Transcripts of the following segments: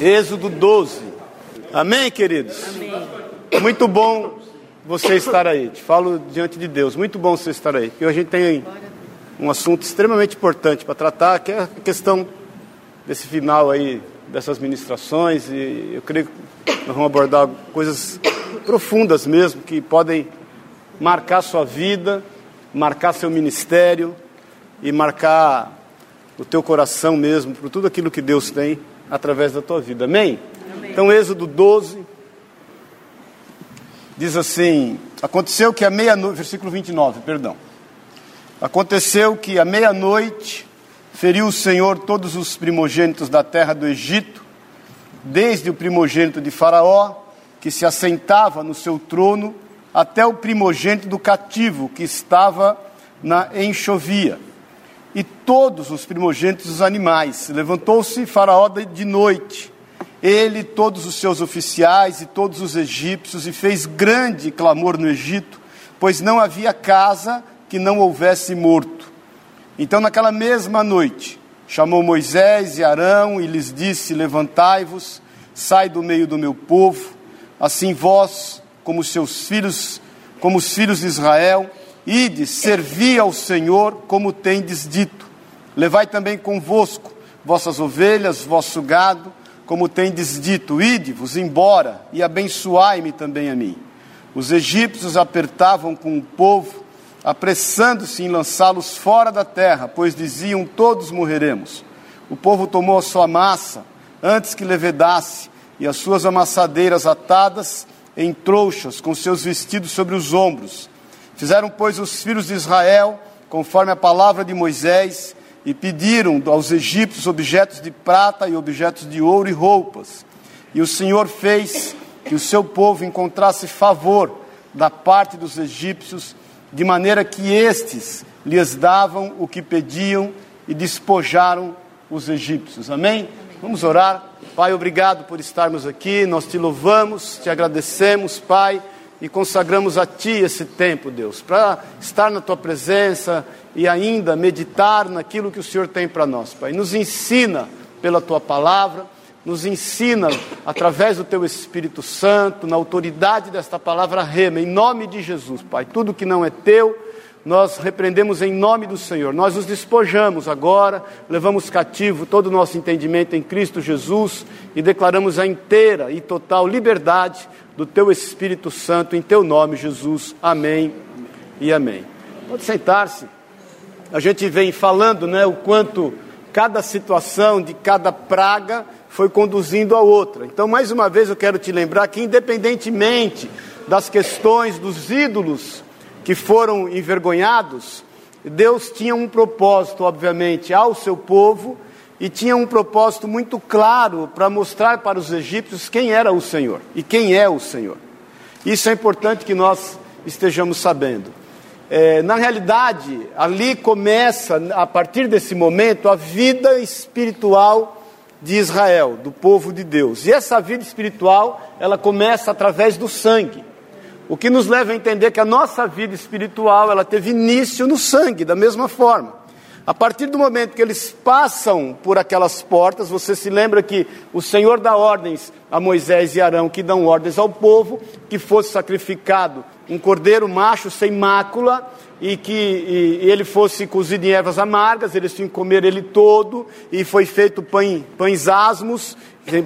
Êxodo 12. Amém, queridos? Amém. Muito bom você estar aí. Te falo diante de Deus. Muito bom você estar aí. Porque a gente tem um assunto extremamente importante para tratar, que é a questão desse final aí, dessas ministrações. E eu creio que nós vamos abordar coisas profundas mesmo, que podem marcar sua vida, marcar seu ministério e marcar o teu coração mesmo, por tudo aquilo que Deus tem através da tua vida. Amém? Amém. Então, Êxodo 12 diz assim: Aconteceu que à meia-noite, versículo 29, perdão. Aconteceu que à meia-noite feriu o Senhor todos os primogênitos da terra do Egito, desde o primogênito de Faraó, que se assentava no seu trono, até o primogênito do cativo, que estava na enxovia e todos os primogênitos dos animais. Levantou-se Faraó de noite, ele, todos os seus oficiais e todos os egípcios, e fez grande clamor no Egito, pois não havia casa que não houvesse morto. Então, naquela mesma noite, chamou Moisés e Arão e lhes disse: Levantai-vos, sai do meio do meu povo, assim vós, como seus filhos, como os filhos de Israel, Ide, servi ao Senhor como tendes dito. Levai também convosco vossas ovelhas, vosso gado, como tendes dito. Ide-vos embora e abençoai-me também a mim. Os egípcios apertavam com o povo, apressando-se em lançá-los fora da terra, pois diziam: Todos morreremos. O povo tomou a sua massa antes que levedasse, e as suas amassadeiras atadas em trouxas, com seus vestidos sobre os ombros Fizeram, pois, os filhos de Israel, conforme a palavra de Moisés, e pediram aos egípcios objetos de prata e objetos de ouro e roupas. E o Senhor fez que o seu povo encontrasse favor da parte dos egípcios, de maneira que estes lhes davam o que pediam e despojaram os egípcios. Amém? Amém? Vamos orar. Pai, obrigado por estarmos aqui. Nós te louvamos, te agradecemos, Pai e consagramos a Ti esse tempo, Deus, para estar na Tua presença e ainda meditar naquilo que o Senhor tem para nós, Pai. Nos ensina pela Tua palavra, nos ensina através do Teu Espírito Santo, na autoridade desta palavra rema, em nome de Jesus, Pai. Tudo que não é Teu, nós repreendemos em nome do Senhor. Nós nos despojamos agora, levamos cativo todo o nosso entendimento em Cristo Jesus e declaramos a inteira e total liberdade do teu Espírito Santo, em teu nome, Jesus. Amém e amém. Pode sentar-se. A gente vem falando, né, o quanto cada situação de cada praga foi conduzindo a outra. Então, mais uma vez, eu quero te lembrar que, independentemente das questões dos ídolos que foram envergonhados, Deus tinha um propósito, obviamente, ao seu povo e tinha um propósito muito claro para mostrar para os egípcios quem era o Senhor e quem é o Senhor. Isso é importante que nós estejamos sabendo. É, na realidade, ali começa, a partir desse momento, a vida espiritual de Israel, do povo de Deus. E essa vida espiritual, ela começa através do sangue. O que nos leva a entender que a nossa vida espiritual, ela teve início no sangue, da mesma forma. A partir do momento que eles passam por aquelas portas, você se lembra que o Senhor dá ordens a Moisés e Arão, que dão ordens ao povo, que fosse sacrificado um cordeiro macho sem mácula, e que e, e ele fosse cozido em ervas amargas, eles tinham que comer ele todo, e foi feito pães, pães asmos,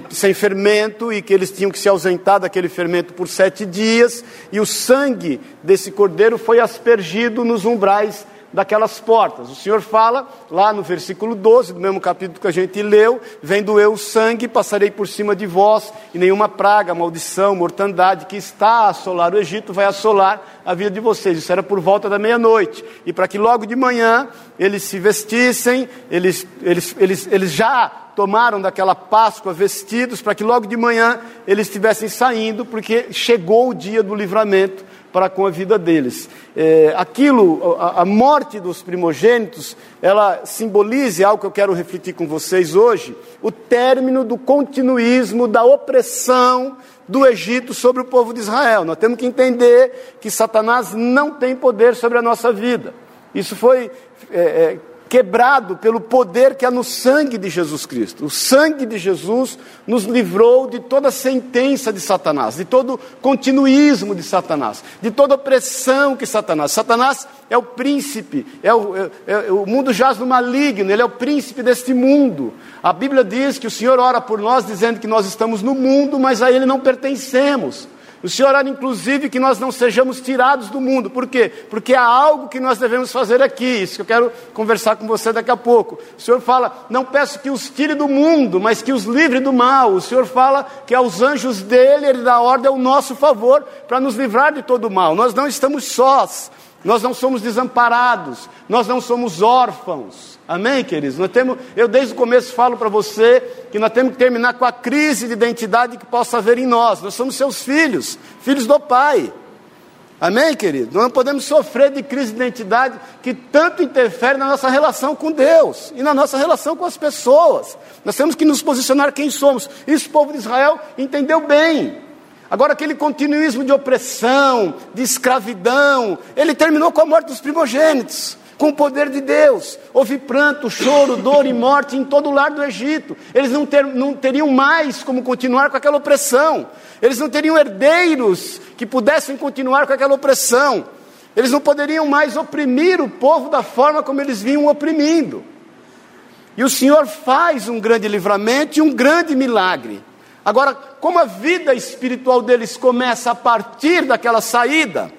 sem fermento, e que eles tinham que se ausentar daquele fermento por sete dias, e o sangue desse cordeiro foi aspergido nos umbrais daquelas portas. O Senhor fala lá no versículo 12, do mesmo capítulo que a gente leu: Vendo eu o sangue, passarei por cima de vós, e nenhuma praga, maldição, mortandade que está a assolar o Egito vai assolar a vida de vocês. Isso era por volta da meia-noite. E para que logo de manhã eles se vestissem, eles, eles, eles, eles já tomaram daquela Páscoa vestidos, para que logo de manhã eles estivessem saindo, porque chegou o dia do livramento para com a vida deles. É, aquilo, a, a, morte dos primogênitos, ela simboliza algo que eu quero refletir com vocês hoje: o término do continuismo, da opressão do Egito sobre o povo de Israel. Nós temos que entender que Satanás não tem poder sobre a nossa vida. Isso foi é, é, quebrado pelo poder que há no sangue de Jesus Cristo. O sangue de Jesus nos livrou de toda sentença de Satanás, de todo continuismo de Satanás, de toda opressão que Satanás. Satanás é o príncipe, é o, é, é, o mundo jaz no maligno, ele é o príncipe deste mundo. A Bíblia diz que o Senhor ora por nós, dizendo que nós estamos no mundo, mas a ele não pertencemos. O Senhor ora, inclusive, que nós não sejamos tirados do mundo. Por quê? Porque há algo que nós devemos fazer aqui. Isso que eu quero conversar com você daqui a pouco. O Senhor fala: não peço que os tire do mundo, mas que os livre do mal. O Senhor fala que aos anjos dele, ele dá ordem ao nosso favor para nos livrar de todo o mal. Nós não estamos sós. Nós não somos desamparados, nós não somos órfãos. Amém, queridos? Nós temos, eu desde o começo falo para você que nós temos que terminar com a crise de identidade que possa haver em nós. Nós somos seus filhos, filhos do Pai. Amém, querido? Nós não podemos sofrer de crise de identidade que tanto interfere na nossa relação com Deus e na nossa relação com as pessoas. Nós temos que nos posicionar quem somos. Isso o povo de Israel entendeu bem. Agora, aquele continuismo de opressão, de escravidão, ele terminou com a morte dos primogênitos, com o poder de Deus. Houve pranto, choro, dor e morte em todo o lar do Egito. Eles não, ter, não teriam mais como continuar com aquela opressão. Eles não teriam herdeiros que pudessem continuar com aquela opressão. Eles não poderiam mais oprimir o povo da forma como eles vinham oprimindo. E o Senhor faz um grande livramento e um grande milagre. Agora, como a vida espiritual deles começa a partir daquela saída,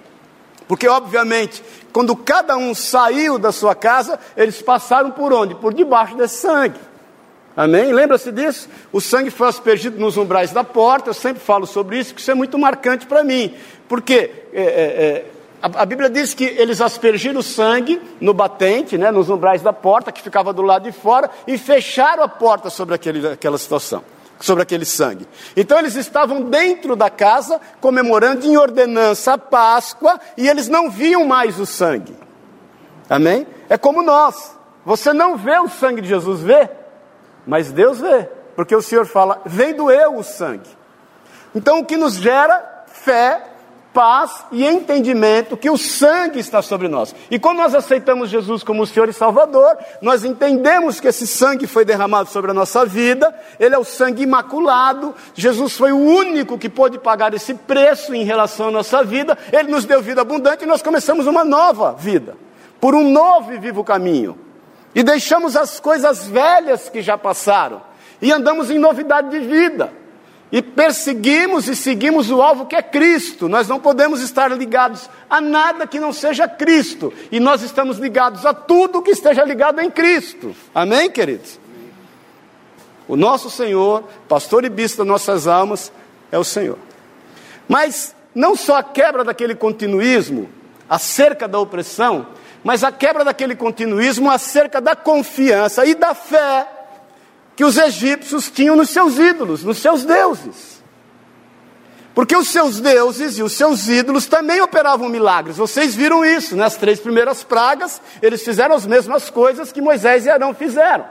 porque obviamente, quando cada um saiu da sua casa, eles passaram por onde? Por debaixo desse sangue. Amém? Lembra-se disso? O sangue foi aspergido nos umbrais da porta, eu sempre falo sobre isso, que isso é muito marcante para mim. Porque é, é, é, a, a, Bíblia diz que eles aspergiram o sangue no batente, né, nos umbrais da porta, que ficava do lado de fora, e fecharam a porta sobre aquele, aquela situação sobre aquele sangue. Então eles estavam dentro da casa, comemorando em ordenança a Páscoa, e eles não viam mais o sangue. Amém? É como nós. Você não vê o sangue de Jesus, vê? Mas Deus vê. Porque o Senhor fala, vem doeu o sangue. Então o que nos gera fé paz e entendimento que o sangue está sobre nós. E quando nós aceitamos Jesus como o Senhor e Salvador, nós entendemos que esse sangue foi derramado sobre a nossa vida, ele é o sangue imaculado, Jesus foi o único que pôde pagar esse preço em relação à nossa vida, ele nos deu vida abundante e nós começamos uma nova vida, por um novo e vivo caminho. E deixamos as coisas velhas que já passaram e andamos em novidade de vida e perseguimos e seguimos o alvo que é Cristo. Nós não podemos estar ligados a nada que não seja Cristo, e nós estamos ligados a tudo que esteja ligado em Cristo. Amém, queridos? O nosso Senhor, pastor e bispo das nossas almas, é o Senhor. Mas não só a quebra daquele continuismo acerca da opressão, mas a quebra daquele continuismo acerca da confiança e da fé que os egípcios tinham nos seus ídolos, nos seus deuses. Porque os seus deuses e os seus ídolos também operavam milagres. Vocês viram isso nas três primeiras pragas, eles fizeram as mesmas coisas que Moisés e Arão fizeram.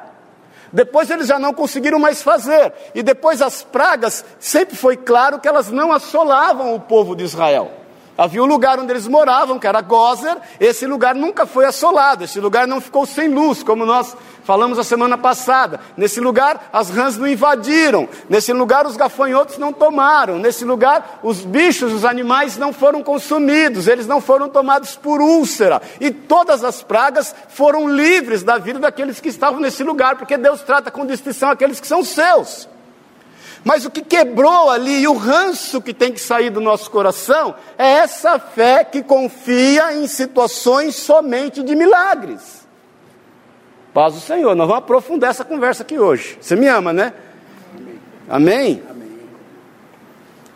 Depois eles já não conseguiram mais fazer. E depois as pragas, sempre foi claro que elas não assolavam o povo de Israel. Havia um lugar onde eles moravam, que era Gozer, esse lugar nunca foi assolado, esse lugar não ficou sem luz, como nós falamos a semana passada. Nesse lugar as rãs não invadiram, nesse lugar os gafanhotos não tomaram, nesse lugar os bichos, os animais não foram consumidos, eles não foram tomados por úlcera, e todas as pragas foram livres da vida daqueles que estavam nesse lugar, porque Deus trata com distinção aqueles que são seus. Mas o que quebrou ali e o ranço que tem que sair do nosso coração é essa fé que confia em situações somente de milagres. Paz do Senhor, nós vamos aprofundar essa conversa aqui hoje. Você me ama, né? Amém? Amém?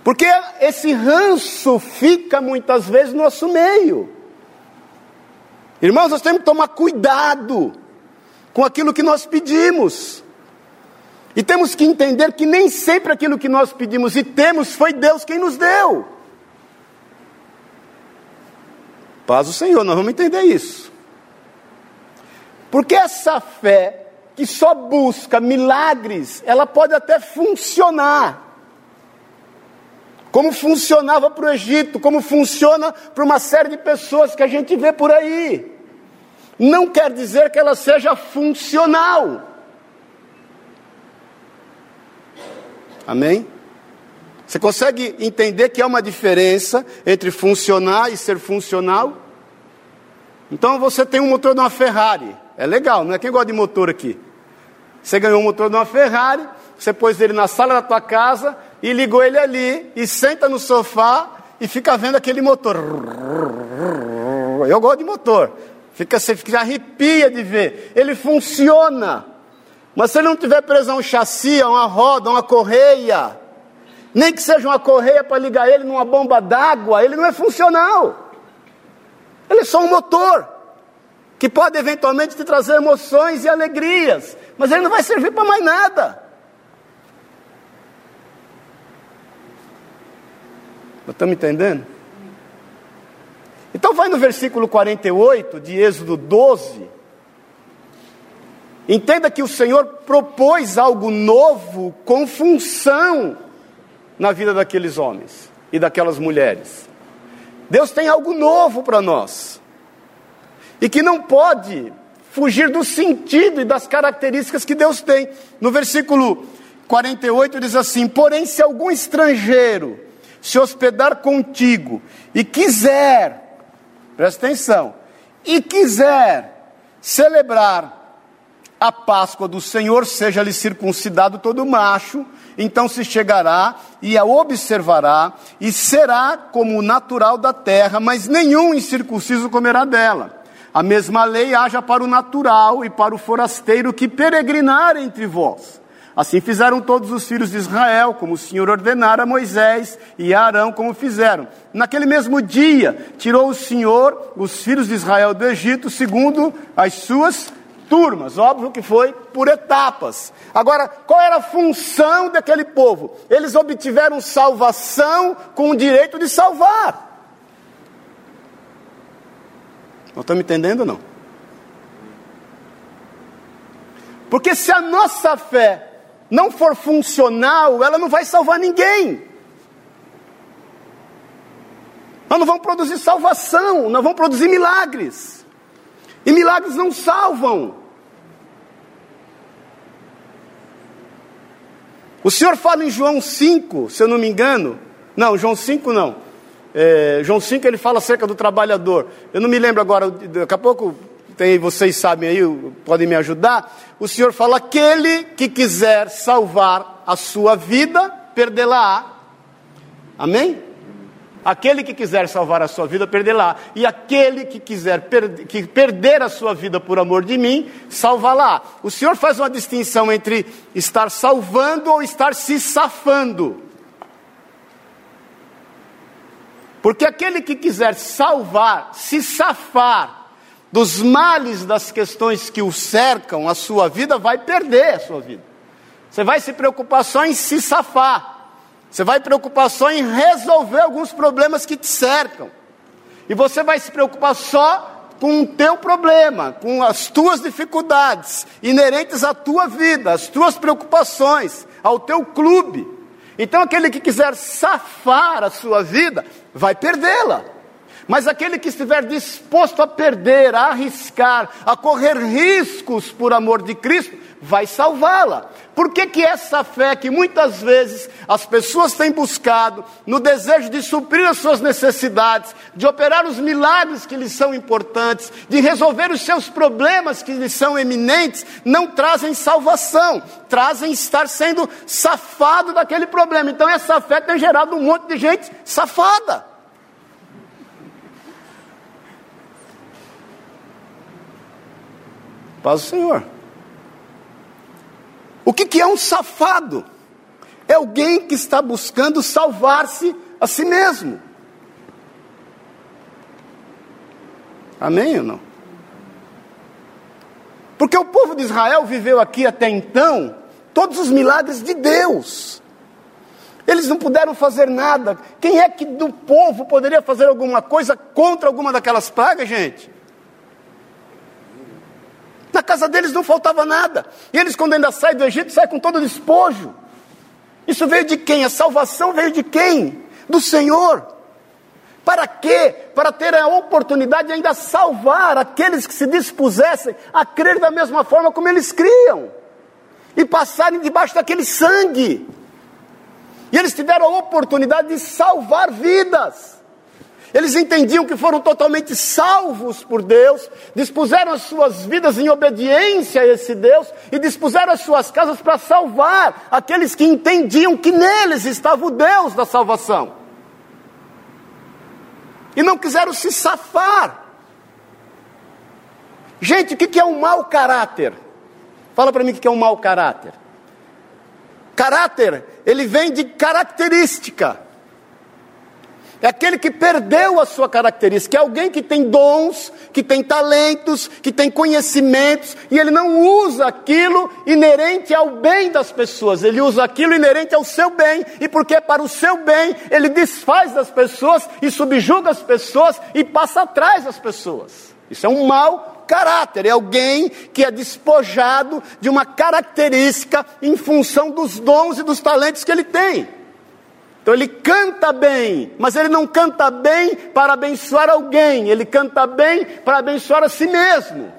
Porque esse ranço fica muitas vezes no nosso meio. Irmãos, nós temos que tomar cuidado com aquilo que nós pedimos. E temos que entender que nem sempre aquilo que nós pedimos e temos foi Deus quem nos deu. Paz do Senhor, nós vamos entender isso. Porque essa fé que só busca milagres, ela pode até funcionar. Como funcionava para o Egito, como funciona para uma série de pessoas que a gente vê por aí. não quer dizer que ela seja funcional. Amém? Você consegue entender que há uma diferença entre funcionar e ser funcional? Então você tem um motor de uma Ferrari, é legal, não é quem gosta de motor aqui. Você ganhou um motor de uma Ferrari, você pôs ele na sala da tua casa e ligou ele ali e senta no sofá e fica vendo aquele motor. Eu gosto de motor. Fica, você fica, arrepia de ver. Ele funciona. Mas se ele não tiver preso a um chassi, a uma roda, a uma correia, nem que seja uma correia para ligar ele numa bomba d'água, ele não é funcional. Ele é só um motor que pode eventualmente te trazer emoções e alegrias, mas ele não vai servir para mais nada. Estamos entendendo? Então vai no versículo 48 de Êxodo 12. Entenda que o Senhor propôs algo novo com função na vida daqueles homens e daquelas mulheres. Deus tem algo novo para nós. E que não pode fugir do sentido e das características que Deus tem. No versículo 48 diz assim: Porém, se algum estrangeiro se hospedar contigo e quiser, presta atenção, e quiser celebrar a Páscoa do Senhor, seja-lhe circuncidado todo macho, então se chegará e a observará, e será como o natural da terra, mas nenhum incircunciso comerá dela. A mesma lei haja para o natural e para o forasteiro que peregrinar entre vós. Assim fizeram todos os filhos de Israel, como o Senhor ordenara a Moisés e a Arão, como fizeram. Naquele mesmo dia, tirou o Senhor os filhos de Israel do Egito, segundo as suas turmas. Óbvio que foi por etapas. Agora, qual era a função daquele povo? Eles obtiveram salvação com o direito de salvar. Não estão me entendendo não? Porque se a nossa fé não for funcional, ela não vai salvar ninguém. Nós não vamos produzir salvação, nós vamos produzir milagres. E milagres não salvam. O Senhor fala em João 5, se eu não me engano. Não, João 5 não. É, João 5 ele fala acerca do trabalhador. Eu não me lembro agora, daqui a pouco tem, vocês sabem aí, podem me ajudar. O Senhor fala: aquele que quiser salvar a sua vida, perdê-la. Amém? Aquele que quiser salvar a sua vida, perdê-la. E aquele que quiser per que perder a sua vida por amor de mim, salvá-la. O Senhor faz uma distinção entre estar salvando ou estar se safando. Porque aquele que quiser salvar, se safar, dos males das questões que o cercam, a sua vida vai perder a sua vida. Você vai se preocupar só em se safar. Você vai preocupar só em resolver alguns problemas que te cercam. E você vai se preocupar só com o teu problema, com as tuas dificuldades inerentes à tua vida, às tuas preocupações, ao teu clube. Então aquele que quiser safar a sua vida, vai perdê-la. Mas aquele que estiver disposto a perder, a arriscar, a correr riscos por amor de Cristo, vai salvá-la. Por que, que essa fé que muitas vezes as pessoas têm buscado no desejo de suprir as suas necessidades, de operar os milagres que lhes são importantes, de resolver os seus problemas que lhes são eminentes, não trazem salvação, trazem estar sendo safado daquele problema. Então essa fé tem gerado um monte de gente safada. Paz do Senhor. O que, que é um safado? É alguém que está buscando salvar-se a si mesmo. Amém ou não? Porque o povo de Israel viveu aqui até então todos os milagres de Deus. Eles não puderam fazer nada. Quem é que do povo poderia fazer alguma coisa contra alguma daquelas pragas, gente? Na casa deles não faltava nada. E eles, quando ainda saem do Egito, saem com todo o despojo. Isso veio de quem? A salvação veio de quem? Do Senhor. Para quê? Para ter a oportunidade de ainda salvar aqueles que se dispusessem a crer da mesma forma como eles criam e passarem debaixo daquele sangue. E eles tiveram a oportunidade de salvar vidas. Eles entendiam que foram totalmente salvos por Deus, dispuseram as suas vidas em obediência a esse Deus e dispuseram as suas casas para salvar aqueles que entendiam que neles estava o Deus da salvação. E não quiseram se safar. Gente, o que é um mau caráter? Fala para mim o que é um mau caráter. Caráter, ele vem de característica. É aquele que perdeu a sua característica, é alguém que tem dons, que tem talentos, que tem conhecimentos, e ele não usa aquilo inerente ao bem das pessoas, ele usa aquilo inerente ao seu bem, e porque é para o seu bem, ele desfaz das pessoas e subjuga as pessoas e passa atrás das pessoas. Isso é um mau caráter, é alguém que é despojado de uma característica em função dos dons e dos talentos que ele tem. Então ele canta bem, mas ele não canta bem para abençoar alguém, ele canta bem para abençoar a si mesmo.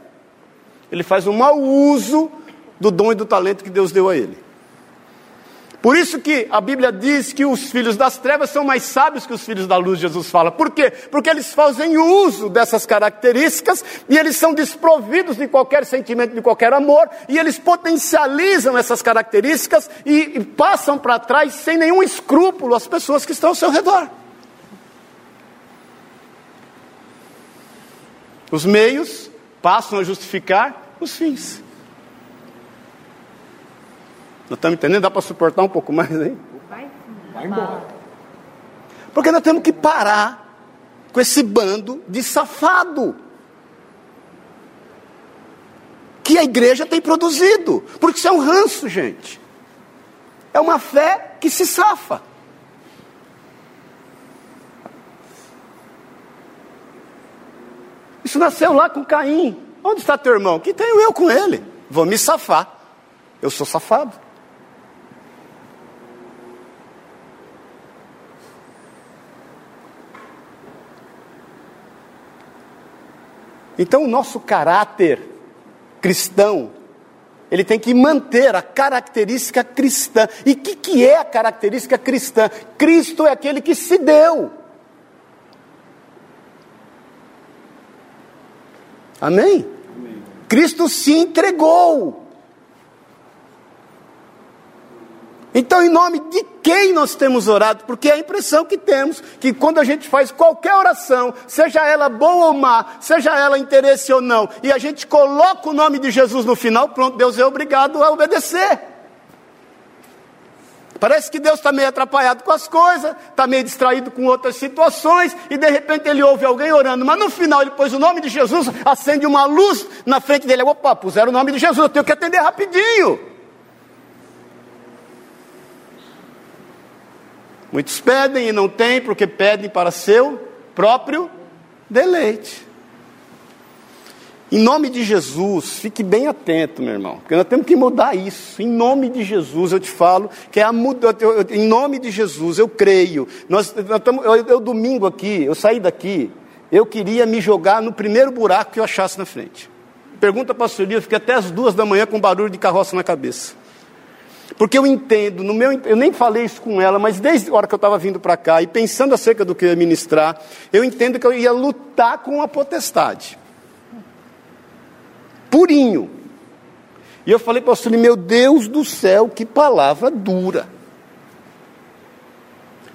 Ele faz um mau uso do dom e do talento que Deus deu a ele. Por isso que a Bíblia diz que os filhos das trevas são mais sábios que os filhos da luz, Jesus fala. Por quê? Porque eles fazem uso dessas características e eles são desprovidos de qualquer sentimento, de qualquer amor, e eles potencializam essas características e, e passam para trás sem nenhum escrúpulo as pessoas que estão ao seu redor. Os meios passam a justificar os fins. Nós estamos entendendo? Dá para suportar um pouco mais aí? Vai, Vai embora. Porque nós temos que parar com esse bando de safado que a igreja tem produzido. Porque isso é um ranço, gente. É uma fé que se safa. Isso nasceu lá com Caim. Onde está teu irmão? Que tenho eu com ele. Vou me safar. Eu sou safado. Então, o nosso caráter cristão, ele tem que manter a característica cristã. E o que, que é a característica cristã? Cristo é aquele que se deu. Amém? Amém. Cristo se entregou. Então, em nome de quem nós temos orado? Porque é a impressão que temos que quando a gente faz qualquer oração, seja ela boa ou má, seja ela interesse ou não, e a gente coloca o nome de Jesus no final, pronto, Deus é obrigado a obedecer. Parece que Deus está meio atrapalhado com as coisas, está meio distraído com outras situações, e de repente ele ouve alguém orando, mas no final ele pôs o nome de Jesus, acende uma luz na frente dele. Opa, puseram o nome de Jesus, eu tenho que atender rapidinho. Muitos pedem e não têm, porque pedem para seu próprio deleite. Em nome de Jesus, fique bem atento, meu irmão, porque nós temos que mudar isso. Em nome de Jesus, eu te falo que é a muda. Em nome de Jesus, eu creio. Nós, nós tamo, eu, eu, domingo aqui, eu saí daqui, eu queria me jogar no primeiro buraco que eu achasse na frente. Pergunta para a senhoria, eu fiquei até as duas da manhã com barulho de carroça na cabeça. Porque eu entendo, no meu, eu nem falei isso com ela, mas desde a hora que eu estava vindo para cá e pensando acerca do que eu ia ministrar, eu entendo que eu ia lutar com a potestade. Purinho. E eu falei para o pastor, meu Deus do céu, que palavra dura.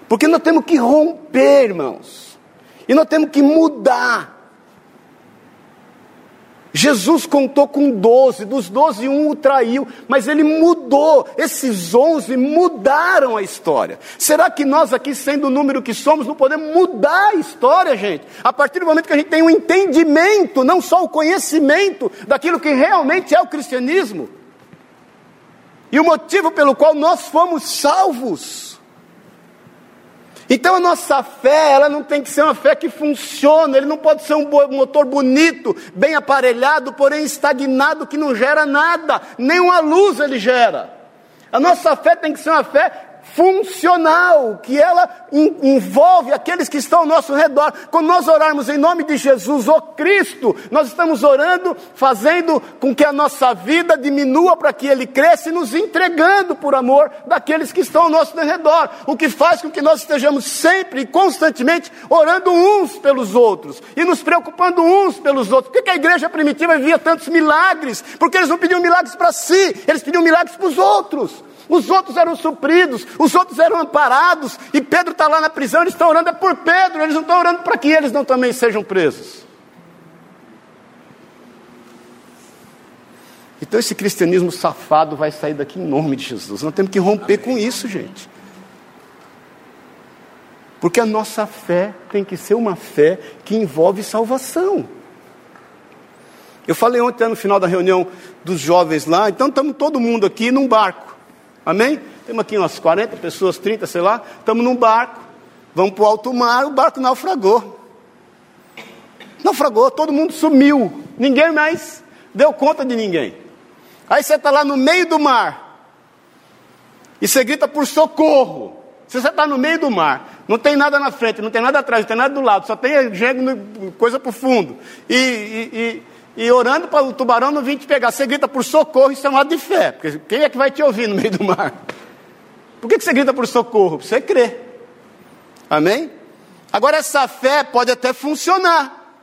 Porque nós temos que romper, irmãos. E nós temos que mudar. Jesus contou com doze, dos doze um o traiu, mas ele mudou, esses onze mudaram a história. Será que nós aqui, sendo o número que somos, não podemos mudar a história, gente? A partir do momento que a gente tem um entendimento, não só o conhecimento daquilo que realmente é o cristianismo, e o motivo pelo qual nós fomos salvos. Então a nossa fé, ela não tem que ser uma fé que funciona, ele não pode ser um motor bonito, bem aparelhado, porém estagnado, que não gera nada, nem uma luz ele gera. A nossa fé tem que ser uma fé funcional, que ela envolve aqueles que estão ao nosso redor. Quando nós orarmos em nome de Jesus, o Cristo, nós estamos orando, fazendo com que a nossa vida diminua para que Ele cresça e nos entregando por amor daqueles que estão ao nosso redor. O que faz com que nós estejamos sempre e constantemente orando uns pelos outros e nos preocupando uns pelos outros. Por que a igreja primitiva via tantos milagres? Porque eles não pediam milagres para si, eles pediam milagres para os outros. Os outros eram supridos, os outros eram amparados, e Pedro está lá na prisão, eles estão orando é por Pedro, eles não estão orando para que eles não também sejam presos. Então esse cristianismo safado vai sair daqui em nome de Jesus. Nós temos que romper com isso, gente. Porque a nossa fé tem que ser uma fé que envolve salvação. Eu falei ontem no final da reunião dos jovens lá, então estamos todo mundo aqui num barco. Amém? Temos aqui umas 40 pessoas, 30, sei lá. Estamos num barco. Vamos para o alto mar. O barco naufragou. Naufragou, todo mundo sumiu. Ninguém mais deu conta de ninguém. Aí você está lá no meio do mar. E você grita por socorro. Se você está no meio do mar, não tem nada na frente, não tem nada atrás, não tem nada do lado, só tem coisa para o fundo. E, e, e orando para o tubarão não vir te pegar. Você grita por socorro, isso é um ato de fé. Porque quem é que vai te ouvir no meio do mar? Por que, que você grita por socorro? Você crê. Amém? Agora, essa fé pode até funcionar.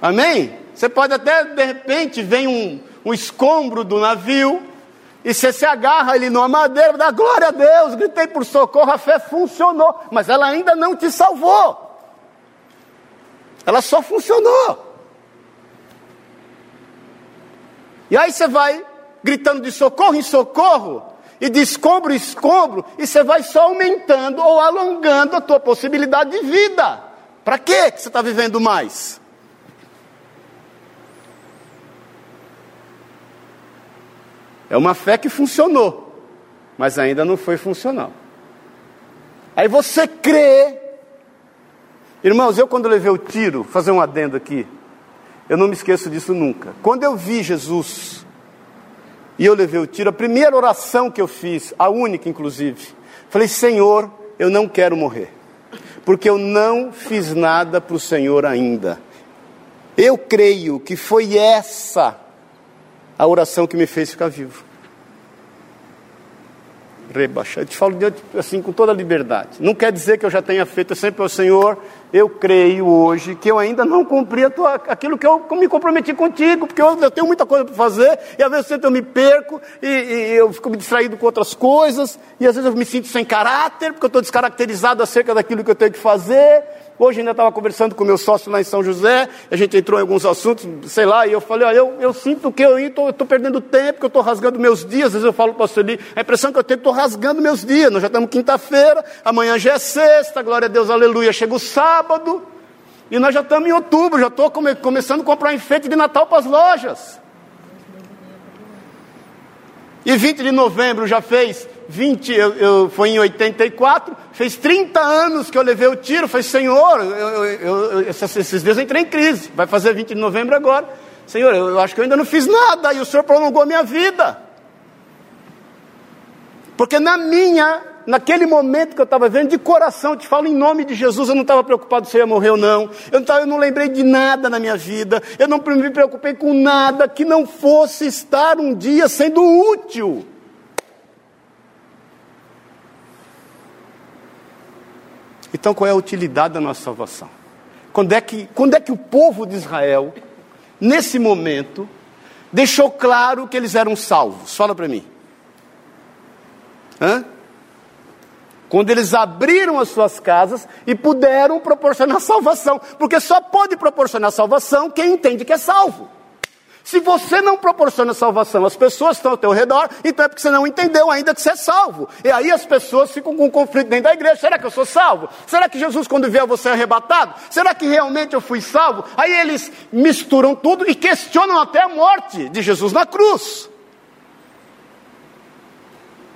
Amém? Você pode até, de repente, vem um, um escombro do navio, e você se agarra ali numa madeira, dá glória a Deus, gritei por socorro, a fé funcionou, mas ela ainda não te salvou. Ela só funcionou. E aí você vai gritando de socorro em socorro, e de escombro em escombro, e você vai só aumentando ou alongando a tua possibilidade de vida. Para que você está vivendo mais? É uma fé que funcionou, mas ainda não foi funcional. Aí você crê. Irmãos, eu quando levei o tiro, fazer um adendo aqui, eu não me esqueço disso nunca. Quando eu vi Jesus e eu levei o tiro, a primeira oração que eu fiz, a única inclusive, falei: Senhor, eu não quero morrer, porque eu não fiz nada para o Senhor ainda. Eu creio que foi essa a oração que me fez ficar vivo. Rebaixar. Eu te falo assim com toda liberdade. Não quer dizer que eu já tenha feito sempre ao Senhor, eu creio hoje que eu ainda não cumpri tua, aquilo que eu me comprometi contigo, porque eu, eu tenho muita coisa para fazer, e às vezes eu me perco, e, e, eu fico me distraído com outras coisas, e às vezes eu me sinto sem caráter, porque eu estou descaracterizado acerca daquilo que eu tenho que fazer. Hoje ainda estava conversando com meu sócio lá em São José, a gente entrou em alguns assuntos, sei lá, e eu falei, olha, eu, eu sinto que eu estou perdendo tempo, que eu estou rasgando meus dias, às vezes eu falo para o ali, a impressão que eu tenho que estou rasgando meus dias, nós já estamos quinta-feira, amanhã já é sexta, glória a Deus, aleluia, chega o sábado, e nós já estamos em outubro, já estou come, começando a comprar enfeite de Natal para as lojas. E 20 de novembro já fez 20, eu, eu, foi em 84, fez 30 anos que eu levei o tiro. Falei, Senhor, eu, eu, esses, esses dias eu entrei em crise, vai fazer 20 de novembro agora. Senhor, eu, acho que eu ainda não fiz nada e o Senhor prolongou a minha vida. Porque na minha naquele momento que eu estava vendo, de coração, te falo em nome de Jesus, eu não estava preocupado se eu ia morrer ou não. Eu não, tava, eu não lembrei de nada na minha vida. Eu não me preocupei com nada que não fosse estar um dia sendo útil. Então, qual é a utilidade da nossa salvação? Quando é que, quando é que o povo de Israel, nesse momento, deixou claro que eles eram salvos? Fala para mim. Hã? quando eles abriram as suas casas e puderam proporcionar salvação, porque só pode proporcionar salvação quem entende que é salvo. Se você não proporciona salvação às pessoas que estão ao teu redor, então é porque você não entendeu ainda que você é salvo. E aí as pessoas ficam com um conflito dentro da igreja. Será que eu sou salvo? Será que Jesus, quando vier, você é arrebatado? Será que realmente eu fui salvo? Aí eles misturam tudo e questionam até a morte de Jesus na cruz.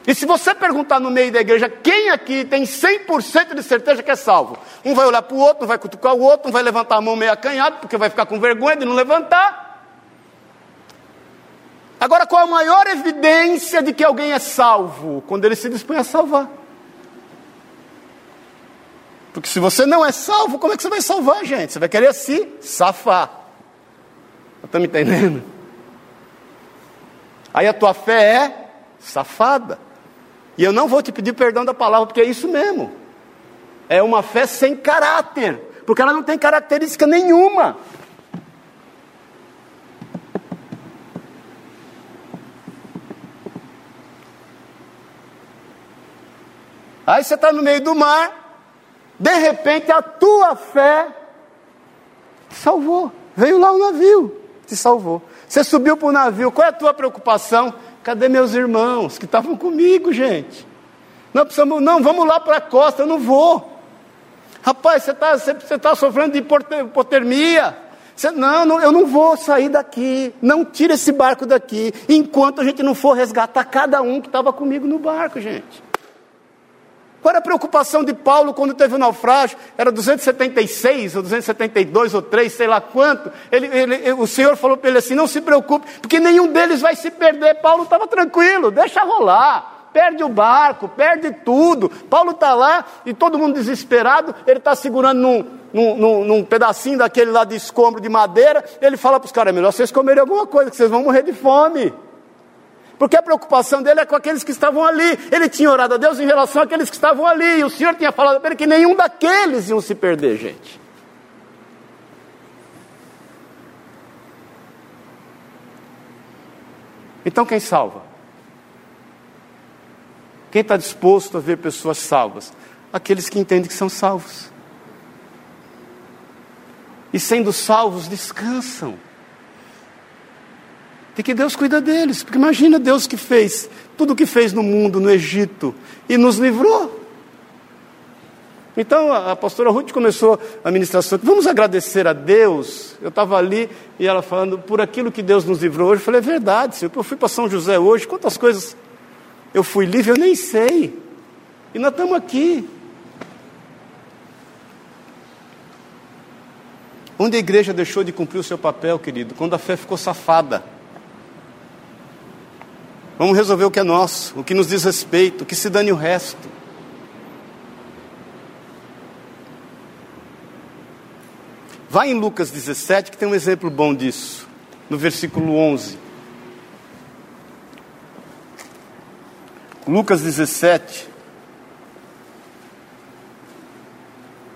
E se você perguntar no meio da igreja quem aqui tem 100% de certeza que é salvo, um vai olhar para o outro, um vai cutucar o outro, um vai levantar a mão meio acanhado, porque vai ficar com vergonha de não levantar. Agora, qual a maior evidência de que alguém é salvo? Quando ele se dispõe a salvar. Porque se você não é salvo, como é que você vai salvar, gente? Você vai querer se safar. Está me entendendo? Aí a tua fé é safada. E eu não vou te pedir perdão da palavra, porque é isso mesmo. É uma fé sem caráter, porque ela não tem característica nenhuma. Aí você está no meio do mar, de repente a tua fé te salvou. Veio lá o navio, te salvou. Você subiu para o navio, qual é a tua preocupação? Cadê meus irmãos que estavam comigo, gente? Não, precisamos, não, vamos lá para a costa, eu não vou. Rapaz, você está você, você tá sofrendo de hipotermia. Você, não, não, eu não vou sair daqui. Não tira esse barco daqui. Enquanto a gente não for resgatar cada um que estava comigo no barco, gente. Qual era a preocupação de Paulo quando teve o naufrágio? Era 276 ou 272 ou 3, sei lá quanto. Ele, ele, o Senhor falou para ele assim: não se preocupe, porque nenhum deles vai se perder. Paulo estava tranquilo, deixa rolar perde o barco, perde tudo. Paulo está lá e todo mundo desesperado, ele está segurando num, num, num, pedacinho daquele lá de escombro de madeira. Ele fala para os caras: é melhor vocês comerem alguma coisa, que vocês vão morrer de fome. Porque a preocupação dele é com aqueles que estavam ali. Ele tinha orado a Deus em relação àqueles que estavam ali. E o Senhor tinha falado para ele que nenhum daqueles iam se perder, gente. Então quem salva? Quem está disposto a ver pessoas salvas? Aqueles que entendem que são salvos. E sendo salvos, descansam de que Deus cuida deles. Porque imagina Deus que fez tudo o que fez no mundo, no Egito, e nos livrou. Então a, pastora Ruth começou a ministração. Vamos agradecer a Deus. Eu estava ali e ela falando por aquilo que Deus nos livrou hoje. Eu falei, é verdade, senhor. Eu fui para São José hoje, quantas coisas eu fui livre, eu nem sei. E nós estamos aqui. Onde a igreja deixou de cumprir o seu papel, querido? Quando a fé ficou safada. Vamos resolver o que é nosso, o que nos diz respeito, o que se dane o resto. Vai em Lucas 17, que tem um exemplo bom disso, no versículo 11. Lucas 17,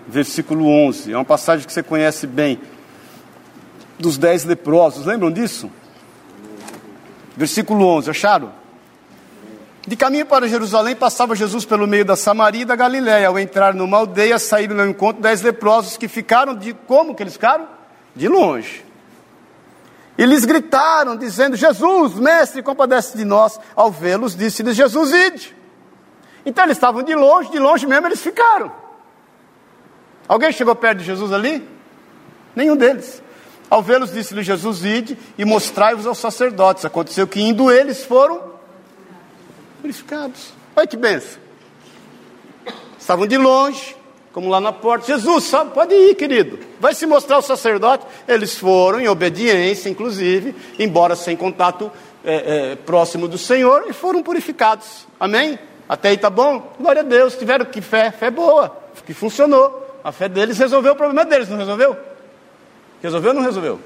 versículo 11. É uma passagem que você conhece bem. Dos dez leprosos, lembram disso? Versículo 11, acharam? De caminho para Jerusalém, passava Jesus pelo meio da Samaria e da Galiléia. Ao entrar numa aldeia, saíram ao encontro dez leprosos que ficaram de como que eles ficaram? De longe. E lhes gritaram, dizendo: Jesus, mestre, compadece de nós. Ao vê-los, disse-lhes: Jesus, ide. Então eles estavam de longe, de longe mesmo eles ficaram. Alguém chegou perto de Jesus ali? Nenhum deles. Ao vê-los, disse-lhe Jesus: Ide e mostrai-vos aos sacerdotes. Aconteceu que, indo eles, foram purificados. Olha que benção. Estavam de longe, como lá na porta. Jesus, sabe, pode ir, querido. Vai se mostrar ao sacerdote. Eles foram, em obediência, inclusive, embora sem contato é, é, próximo do Senhor, e foram purificados. Amém? Até aí tá bom? Glória a Deus. Tiveram que fé, fé boa, que funcionou. A fé deles resolveu o problema deles, não resolveu? Resolveu ou não resolveu?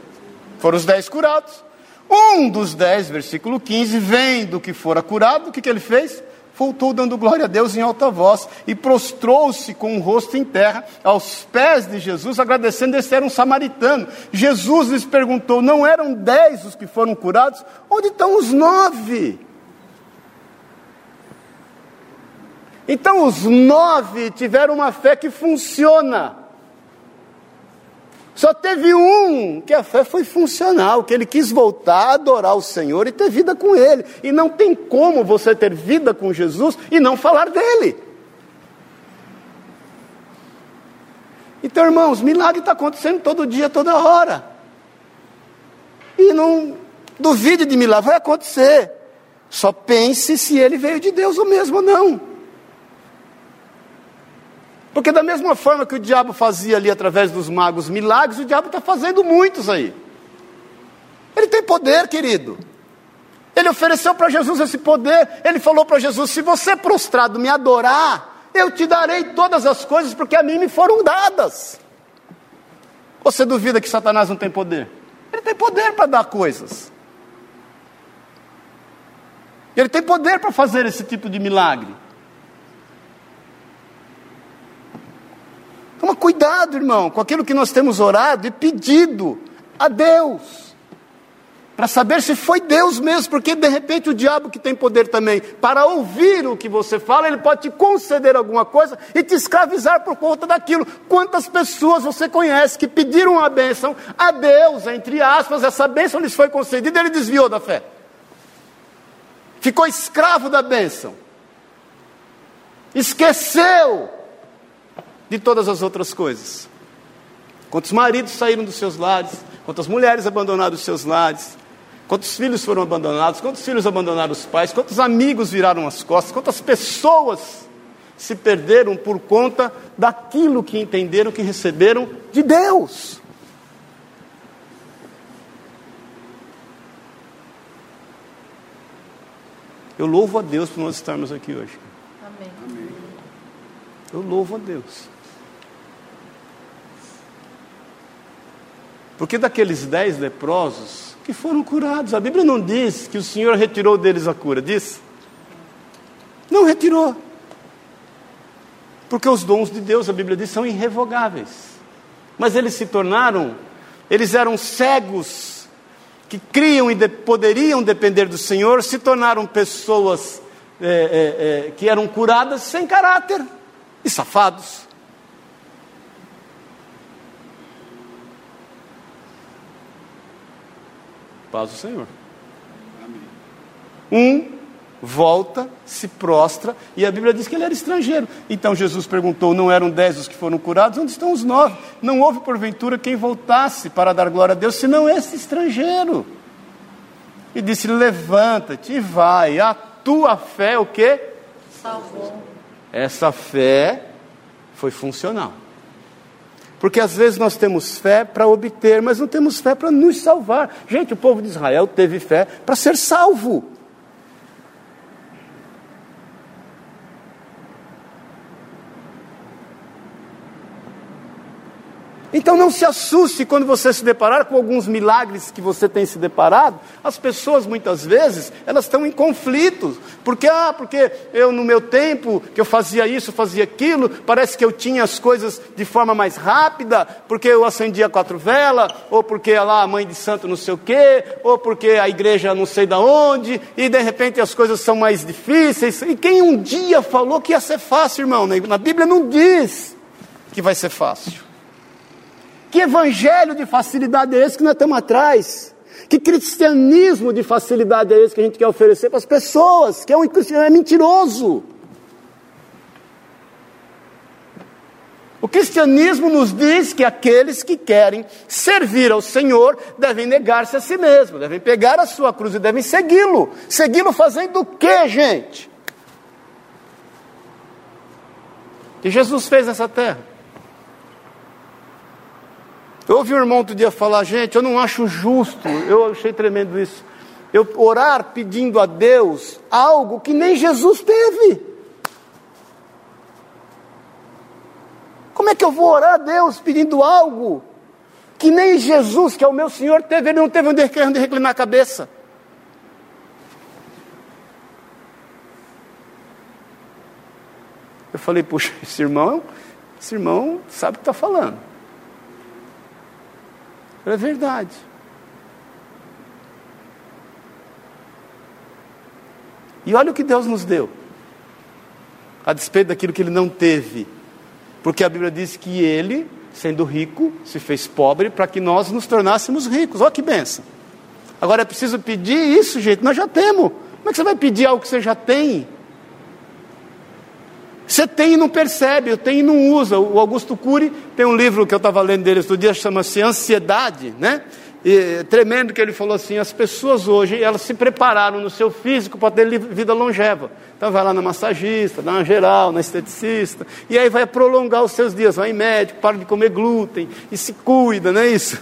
Foram os dez curados. Um dos dez, versículo 15, vendo que fora curado, o que, que ele fez? Voltou dando glória a Deus em alta voz e prostrou-se com o rosto em terra aos pés de Jesus, agradecendo. Esse era um samaritano. Jesus lhes perguntou: Não eram dez os que foram curados? Onde estão os nove? Então, os nove tiveram uma fé que funciona. Só teve um que a fé foi funcional, que ele quis voltar a adorar o Senhor e ter vida com Ele. E não tem como você ter vida com Jesus e não falar dele. Então, irmãos, milagre está acontecendo todo dia, toda hora. E não duvide de milagre, vai acontecer. Só pense se ele veio de Deus ou mesmo não. Porque da mesma forma que o diabo fazia ali através dos magos milagres, o diabo está fazendo muitos aí. Ele tem poder, querido. Ele ofereceu para Jesus esse poder. Ele falou para Jesus: Se você prostrado me adorar, eu te darei todas as coisas, porque a mim me foram dadas. Você duvida que Satanás não tem poder? Ele tem poder para dar coisas. Ele tem poder para fazer esse tipo de milagre. Toma cuidado, irmão, com aquilo que nós temos orado e pedido a Deus para saber se foi Deus mesmo, porque de repente o diabo que tem poder também para ouvir o que você fala, ele pode te conceder alguma coisa e te escravizar por conta daquilo. Quantas pessoas você conhece que pediram a bênção a Deus, entre aspas, essa bênção lhes foi concedida, ele desviou da fé. Ficou escravo da bênção. Esqueceu de todas as outras coisas. Quantos maridos saíram dos seus lares, quantas mulheres abandonaram os seus lares, Quantos filhos foram abandonados? Quantos filhos abandonaram os pais? Quantos amigos viraram as costas? Quantas pessoas se perderam por conta daquilo que entenderam que receberam de Deus? Eu louvo a Deus por nós estarmos aqui hoje. Amém. Eu louvo a Deus. Porque daqueles dez leprosos, que foram curados. A Bíblia não diz que o Senhor retirou deles a cura, diz? Não retirou. Porque os dons de Deus, a Bíblia diz, são irrevogáveis. Mas eles se tornaram, eles eram cegos, que criam e de, poderiam depender do Senhor, se tornaram pessoas é, é, é, que eram curadas sem caráter e safados. Paz do Senhor. Um volta, se prostra, e a Bíblia diz que ele era estrangeiro. Então Jesus perguntou: não eram dez os que foram curados? Onde estão os nove? Não houve porventura quem voltasse para dar glória a Deus, senão esse estrangeiro. E disse: levanta-te e vai, a tua fé o que? Salvou. Essa fé foi funcional. Porque às vezes nós temos fé para obter, mas não temos fé para nos salvar. Gente, o povo de Israel teve fé para ser salvo. Então não se assuste quando você se deparar com alguns milagres que você tem se deparado. As pessoas muitas vezes, elas estão em conflitos. Porque ah, porque eu no meu tempo que eu fazia isso, fazia aquilo, parece que eu tinha as coisas de forma mais rápida, porque eu acendia quatro velas, ou porque lá a mãe de santo não sei o quê, ou porque a igreja não sei da onde, e de repente as coisas são mais difíceis. E quem um dia falou que ia ser fácil, irmão? Na Bíblia não diz que vai ser fácil. Que evangelho de facilidade é esse que nós estamos atrás? Que cristianismo de facilidade é esse que a gente quer oferecer para as pessoas? Que é, um, é mentiroso. O cristianismo nos diz que aqueles que querem servir ao Senhor devem negar-se a si mesmos, devem pegar a sua cruz e devem segui-lo. Segui-lo fazendo o que, gente? O que Jesus fez nessa terra? Eu ouvi um irmão outro dia falar, gente, eu não acho justo, eu achei tremendo isso. Eu orar pedindo a Deus algo que nem Jesus teve. Como é que eu vou orar a Deus pedindo algo que nem Jesus, que é o meu Senhor, teve? Ele não teve onde reclinar a cabeça. Eu falei, puxa, esse irmão, esse irmão sabe o que está falando. É verdade. E olha o que Deus nos deu, a despeito daquilo que ele não teve, porque a Bíblia diz que ele, sendo rico, se fez pobre para que nós nos tornássemos ricos. Olha que benção. Agora é preciso pedir isso, gente, nós já temos. Como é que você vai pedir algo que você já tem? Você tem e não percebe, tem e não usa. O Augusto Cury tem um livro que eu estava lendo dele outro dia, chama-se Ansiedade, né? E, tremendo que ele falou assim, as pessoas hoje, elas se prepararam no seu físico para ter vida longeva. Então vai lá na massagista, na geral, na esteticista, e aí vai prolongar os seus dias, vai em médico, para de comer glúten, e se cuida, não é isso?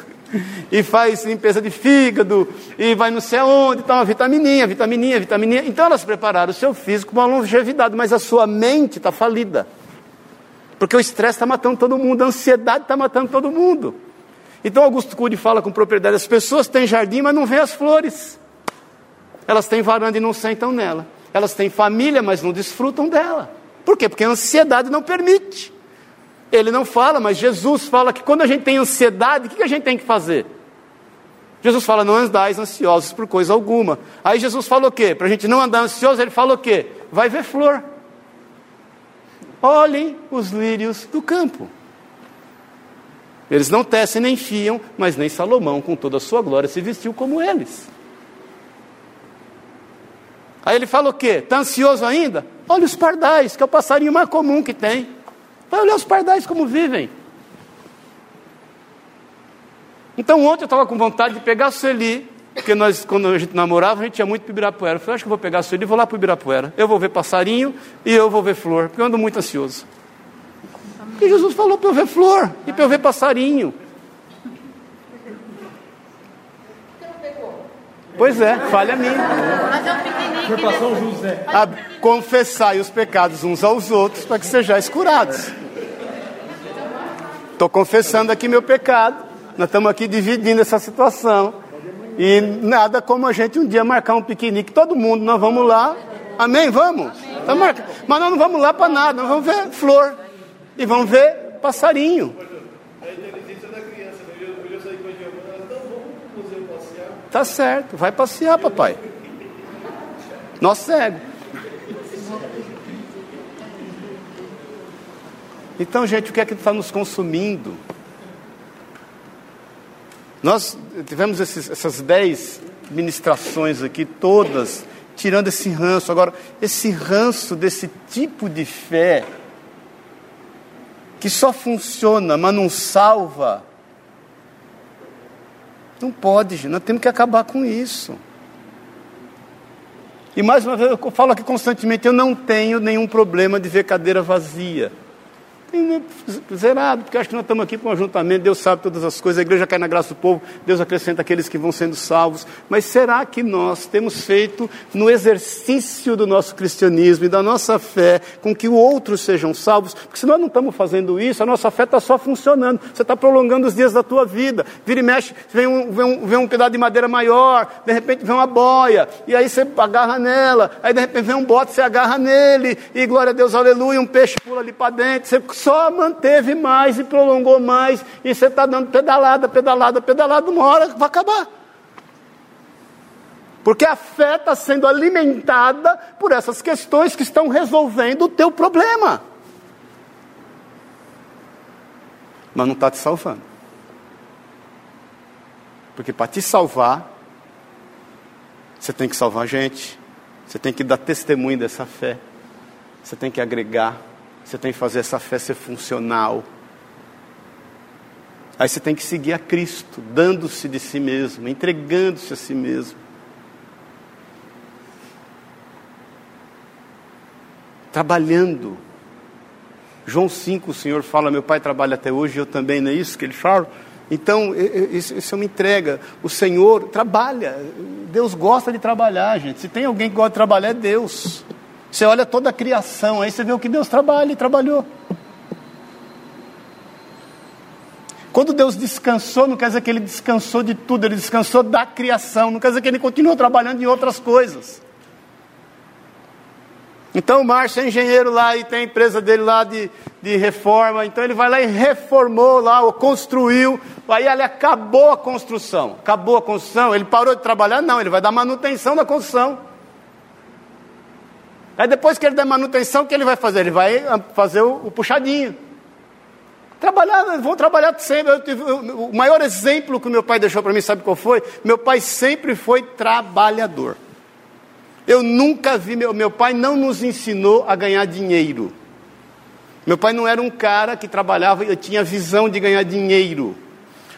E faz limpeza de fígado, e vai não sei aonde, toma vitamininha, vitamininha, vitamininha. Então elas prepararam o seu físico para uma longevidade, mas a sua mente está falida. Porque o estresse está matando todo mundo, a ansiedade está matando todo mundo. Então Augusto Cury fala com propriedade: as pessoas têm jardim, mas não vêem as flores. Elas têm varanda e não sentam nela. Elas têm família, mas não desfrutam dela. Por quê? Porque a ansiedade não permite. Ele não fala, mas Jesus fala que quando a gente tem ansiedade, o que a gente tem que fazer? Jesus fala, não andais ansiosos por coisa alguma. Aí Jesus falou o quê? Para a gente não andar ansioso, ele falou o quê? Vai ver flor. Olhem os lírios do campo. Eles não tecem nem fiam, mas nem Salomão, com toda a sua glória, se vestiu como eles. Aí ele fala o quê? Está ansioso ainda? Olha os pardais, que é o passarinho mais comum que tem. Vai olhar os pardais como vivem. Então ontem eu estava com vontade de pegar a Sueli, porque nós, quando a gente namorava, a gente ia muito para o Ibirapuera. Eu falei, acho que vou pegar a Sueli e vou lá para o Ibirapuera. Eu vou ver passarinho e eu vou ver flor, porque eu ando muito ansioso. E Jesus falou para eu ver flor e para eu ver passarinho. Pois é, falha minha. Mas é um piquenique. Né? A, confessai os pecados uns aos outros para que sejais curados. Estou confessando aqui meu pecado. Nós estamos aqui dividindo essa situação. E nada como a gente um dia marcar um piquenique. Todo mundo, nós vamos lá. Amém? Vamos? Amém. Tá Mas nós não vamos lá para nada. Nós vamos ver flor. E vamos ver passarinho. Tá certo, vai passear, papai. Nós cego. Então, gente, o que é que está nos consumindo? Nós tivemos esses, essas dez ministrações aqui, todas tirando esse ranço. Agora, esse ranço desse tipo de fé, que só funciona, mas não salva, não pode, nós temos que acabar com isso. E mais uma vez, eu falo aqui constantemente: eu não tenho nenhum problema de ver cadeira vazia zerado, porque acho que nós estamos aqui para um ajuntamento, Deus sabe todas as coisas, a igreja cai na graça do povo, Deus acrescenta aqueles que vão sendo salvos. Mas será que nós temos feito no exercício do nosso cristianismo e da nossa fé com que outros sejam salvos? Porque se nós não estamos fazendo isso, a nossa fé está só funcionando. Você está prolongando os dias da tua vida. Vira e mexe, vem um, vem, um, vem um pedaço de madeira maior, de repente vem uma boia, e aí você agarra nela, aí de repente vem um bote, você agarra nele, e glória a Deus, aleluia, um peixe pula ali para dentro, você só manteve mais e prolongou mais, e você está dando pedalada, pedalada, pedalada, uma hora vai acabar. Porque a fé está sendo alimentada por essas questões que estão resolvendo o teu problema. Mas não está te salvando. Porque para te salvar, você tem que salvar a gente, você tem que dar testemunho dessa fé, você tem que agregar. Você tem que fazer essa fé ser funcional. Aí você tem que seguir a Cristo, dando-se de si mesmo, entregando-se a si mesmo. Trabalhando. João 5, o Senhor fala: Meu pai trabalha até hoje, eu também, não é isso que ele fala? Então, isso é uma entrega. O Senhor trabalha. Deus gosta de trabalhar, gente. Se tem alguém que gosta de trabalhar, é Deus. Você olha toda a criação, aí você vê o que Deus trabalha e trabalhou. Quando Deus descansou, não quer dizer que Ele descansou de tudo, Ele descansou da criação, não quer dizer que Ele continuou trabalhando em outras coisas. Então o Márcio é engenheiro lá e tem a empresa dele lá de, de reforma, então ele vai lá e reformou lá, ou construiu, aí ele acabou a construção. Acabou a construção, ele parou de trabalhar? Não, ele vai dar manutenção da construção. Aí depois que ele der manutenção, o que ele vai fazer? Ele vai ah, fazer o, o puxadinho. Trabalhar, vão trabalhar sempre. Tive, o maior exemplo que meu pai deixou para mim, sabe qual foi? Meu pai sempre foi trabalhador. Eu nunca vi, meu, meu pai não nos ensinou a ganhar dinheiro. Meu pai não era um cara que trabalhava, eu tinha visão de ganhar dinheiro.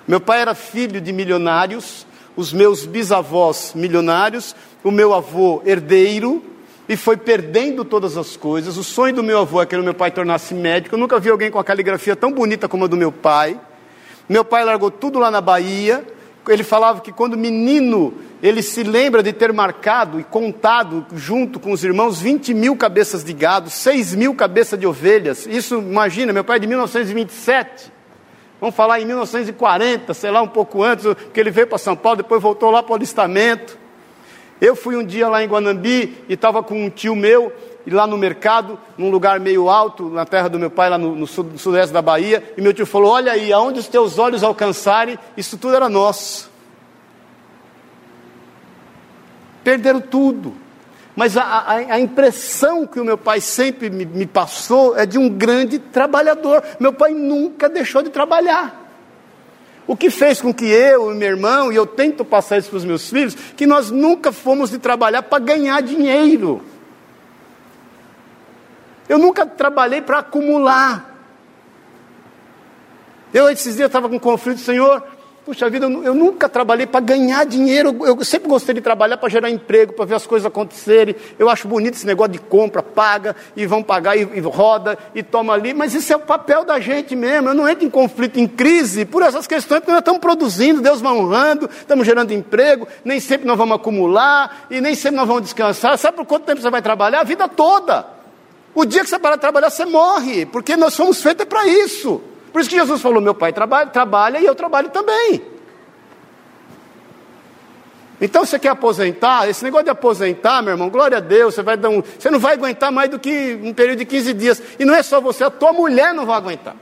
Meu pai era filho de milionários, os meus bisavós milionários, o meu avô herdeiro, e foi perdendo todas as coisas. O sonho do meu avô é que meu pai tornasse médico. Eu nunca vi alguém com a caligrafia tão bonita como a do meu pai. Meu pai largou tudo lá na Bahia. Ele falava que quando menino ele se lembra de ter marcado e contado junto com os irmãos 20 mil cabeças de gado, 6 mil cabeças de ovelhas. Isso, imagina, meu pai é de 1927. Vamos falar em 1940, sei lá, um pouco antes, que ele veio para São Paulo, depois voltou lá para o alistamento. Eu fui um dia lá em Guanambi e estava com um tio meu, e lá no mercado, num lugar meio alto, na terra do meu pai, lá no, no, da Bahia, e meu tio falou: Olha aí, aonde os teus olhos alcançarem, isso tudo era nosso. Perderam tudo. Mas a, a, a, impressão que o meu pai sempre me, me passou é de um grande trabalhador. Meu pai nunca deixou de trabalhar. O que fez com que eu e meu irmão, e eu tento passar isso para os meus filhos, que nós nunca fomos de trabalhar para ganhar dinheiro. Eu nunca trabalhei para acumular. Eu esses dias estava com conflito, Senhor, Puxa vida, eu nunca trabalhei para ganhar dinheiro. Eu sempre gostei de trabalhar para gerar emprego, para ver as coisas acontecerem. Eu acho bonito esse negócio de compra, paga e vão pagar e, e, roda e toma ali. Mas isso é o papel da gente mesmo. Eu não entro em conflito, em crise por essas questões, porque nós estamos produzindo, Deus vai honrando, estamos gerando emprego. Nem sempre nós vamos acumular e nem sempre nós vamos descansar. Sabe por quanto tempo você vai trabalhar? A vida toda. O dia que você parar de trabalhar, você morre, porque nós fomos feitos para isso. Por isso que Jesus falou: meu pai trabalha, trabalha e eu trabalho também. Então você quer aposentar? Esse negócio de aposentar, meu irmão, glória a Deus, você vai dar um. Você não vai aguentar mais do que um período de 15 dias. E não é só você, a tua mulher não vai aguentar.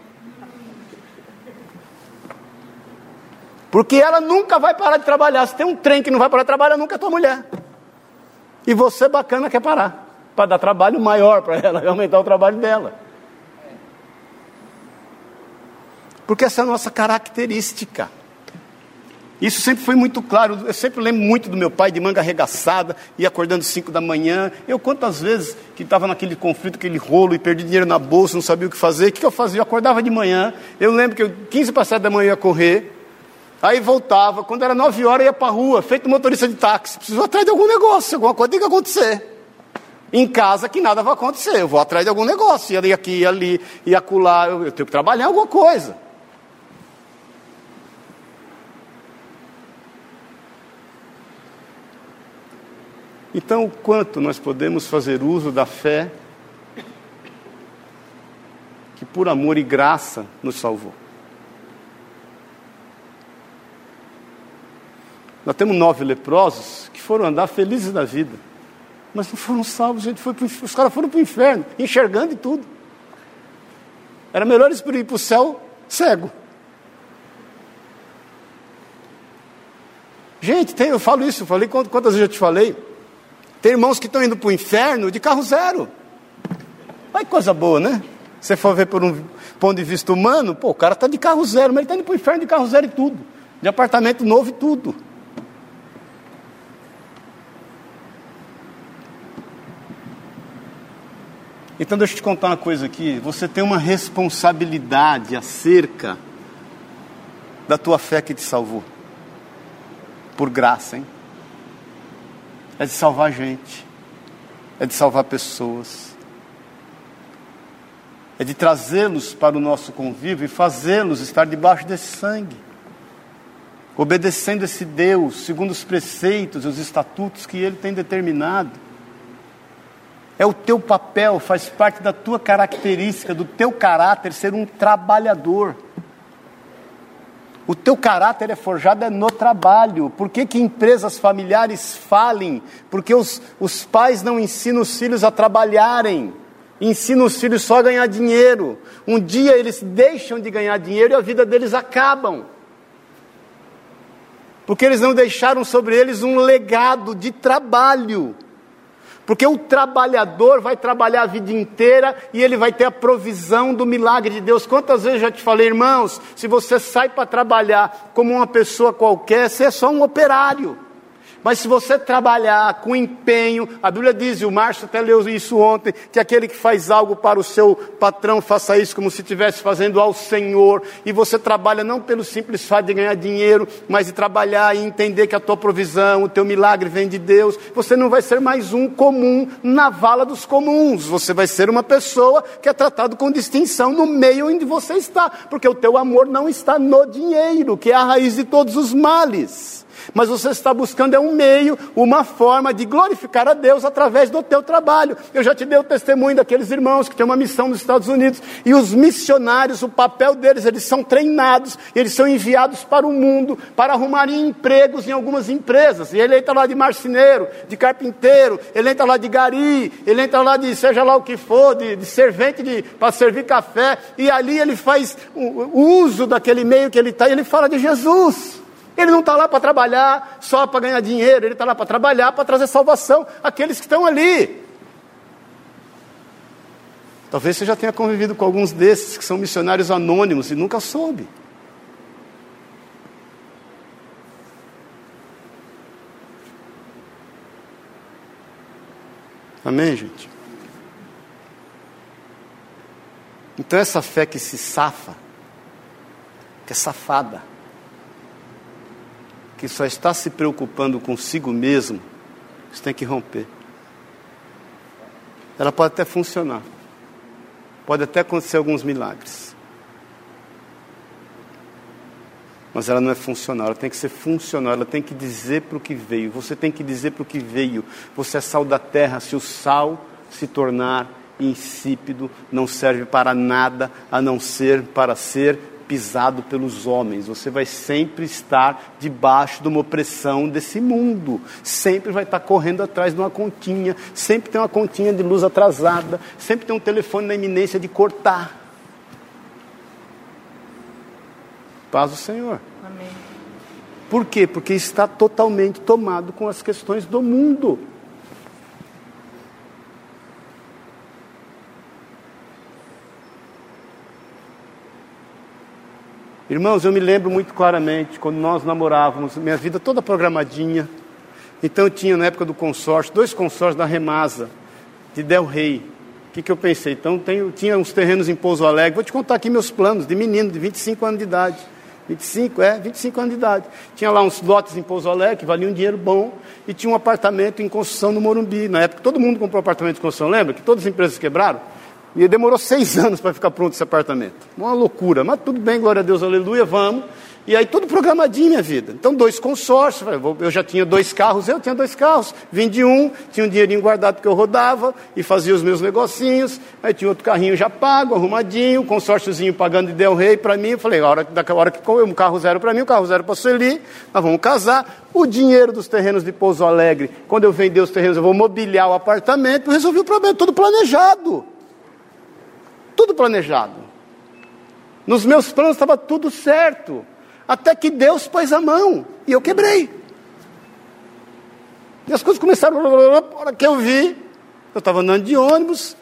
Porque ela nunca vai parar de trabalhar. Se tem um trem que não vai parar de trabalhar, nunca é tua mulher. E você, bacana, quer parar. Para dar trabalho maior para ela, aumentar o trabalho dela. Porque essa é a nossa característica. Isso sempre foi muito claro. Eu sempre lembro muito do meu pai de manga arregaçada e acordando cinco da manhã. Eu quantas vezes que estava naquele conflito, aquele rolo e perdi dinheiro na bolsa, não sabia o que fazer. O que eu fazia? Eu acordava de manhã. Eu lembro que eu, 15 para 7 da manhã eu ia correr. Aí voltava. Quando era 9 horas ia para a rua, feito motorista de táxi. Preciso atrás de algum negócio, alguma coisa tem que acontecer. Em casa que nada vai acontecer. Eu vou atrás de algum negócio. Ia aqui, ia ali, ia acolá. Eu, eu tenho que trabalhar alguma coisa. Então, o quanto nós podemos fazer uso da fé que por amor e graça nos salvou? Nós temos nove leprosos que foram andar felizes da vida, mas não foram salvos, gente. Foi pro, os caras foram para o inferno, enxergando e tudo. Era melhor eles ir para o céu cego. Gente, tem, eu falo isso, falei quantas vezes eu te falei. Tem irmãos que estão indo para o inferno de carro zero. Olha que coisa boa, né? Se for ver por um ponto de vista humano, pô, o cara está de carro zero, mas ele está indo para o inferno de carro zero e tudo. De apartamento novo e tudo. Então deixa eu te contar uma coisa aqui. Você tem uma responsabilidade acerca da tua fé que te salvou. Por graça, hein? É de salvar gente, é de salvar pessoas, é de trazê-los para o nosso convívio e fazê-los estar debaixo desse sangue, obedecendo esse Deus, segundo os preceitos e os estatutos que Ele tem determinado. É o teu papel, faz parte da tua característica, do teu caráter ser um trabalhador. O teu caráter é forjado é no trabalho. Por que, que empresas familiares falem? Porque os, os pais não ensinam os filhos a trabalharem. Ensinam os filhos só a ganhar dinheiro. Um dia eles deixam de ganhar dinheiro e a vida deles acabam. Porque eles não deixaram sobre eles um legado de trabalho. Porque o trabalhador vai trabalhar a vida inteira e ele vai ter a provisão do milagre de Deus. Quantas vezes já te falei, irmãos, se você sai para trabalhar como uma pessoa qualquer, você é só um operário. Mas se você trabalhar com empenho, a Bíblia diz, e o Márcio até leu isso ontem, que aquele que faz algo para o seu patrão, faça isso como se estivesse fazendo ao Senhor. E você trabalha não pelo simples fato de ganhar dinheiro, mas de trabalhar e entender que a tua provisão, o teu milagre vem de Deus. Você não vai ser mais um comum na vala dos comuns. Você vai ser uma pessoa que é tratado com distinção no meio onde você está. Porque o teu amor não está no dinheiro, que é a raiz de todos os males mas você está buscando é um meio, uma forma de glorificar a Deus através do teu trabalho. Eu já te dei o testemunho daqueles irmãos que têm uma missão nos Estados Unidos e os missionários, o papel deles, eles são treinados, eles são enviados para o mundo para arrumarem empregos em algumas empresas. E ele entra lá de marceneiro, de carpinteiro, ele entra lá de gari, ele entra lá de seja lá o que for, de, de servente de, para servir café, e ali ele faz o, uso daquele meio que ele está e ele fala de Jesus. Ele não está lá para trabalhar só para ganhar dinheiro, ele está lá para trabalhar para trazer salvação àqueles que estão ali. Talvez você já tenha convivido com alguns desses que são missionários anônimos e nunca soube. Amém, gente? Então, essa fé que se safa, que é safada, que só está se preocupando consigo mesmo, você tem que romper. Ela pode até funcionar, pode até acontecer alguns milagres, mas ela não é funcional, ela tem que ser funcional, ela tem que dizer para o que veio, você tem que dizer para o que veio. Você é sal da terra, se o sal se tornar insípido, não serve para nada a não ser para ser pisado pelos homens, você vai sempre estar debaixo de uma opressão desse mundo, sempre vai estar correndo atrás de uma continha, sempre tem uma continha de luz atrasada, sempre tem um telefone na iminência de cortar. Paz do Senhor. Amém. Por quê? Porque está totalmente tomado com as questões do mundo. Irmãos, eu me lembro muito claramente quando nós namorávamos, minha vida toda programadinha. Então eu tinha na época do consórcio, dois consórcios da Remasa, de Del Rey. O que, que eu pensei? Então tenho, tinha uns terrenos em Pouso Alegre. Vou te contar aqui meus planos de menino, de 25 anos de idade. 25, é, 25 anos de idade. Tinha lá uns lotes em Pouso Alegre, que valiam um dinheiro bom, e tinha um apartamento em construção no Morumbi. Na época todo mundo comprou apartamento em construção, lembra? Que todas as empresas quebraram. E demorou seis anos para ficar pronto esse apartamento. Uma loucura, mas tudo bem, glória a Deus, aleluia, vamos. E aí tudo programadinho minha vida. Então, dois consórcios, eu já tinha dois carros, eu tinha dois carros. Vendi um, tinha um dinheirinho guardado que eu rodava e fazia os meus negocinhos. Aí tinha outro carrinho já pago, arrumadinho, consórciozinho pagando de Del Rey para mim. Eu falei, a hora, daquela hora que um carro zero para mim, um carro zero para Sueli, nós vamos casar. O dinheiro dos terrenos de Pouso Alegre, quando eu vender os terrenos, eu vou mobiliar o apartamento. Resolvi o problema, tudo planejado. Tudo planejado. Nos meus planos estava tudo certo. Até que Deus pôs a mão e eu quebrei. E as coisas começaram. A hora que eu vi, eu estava andando de ônibus,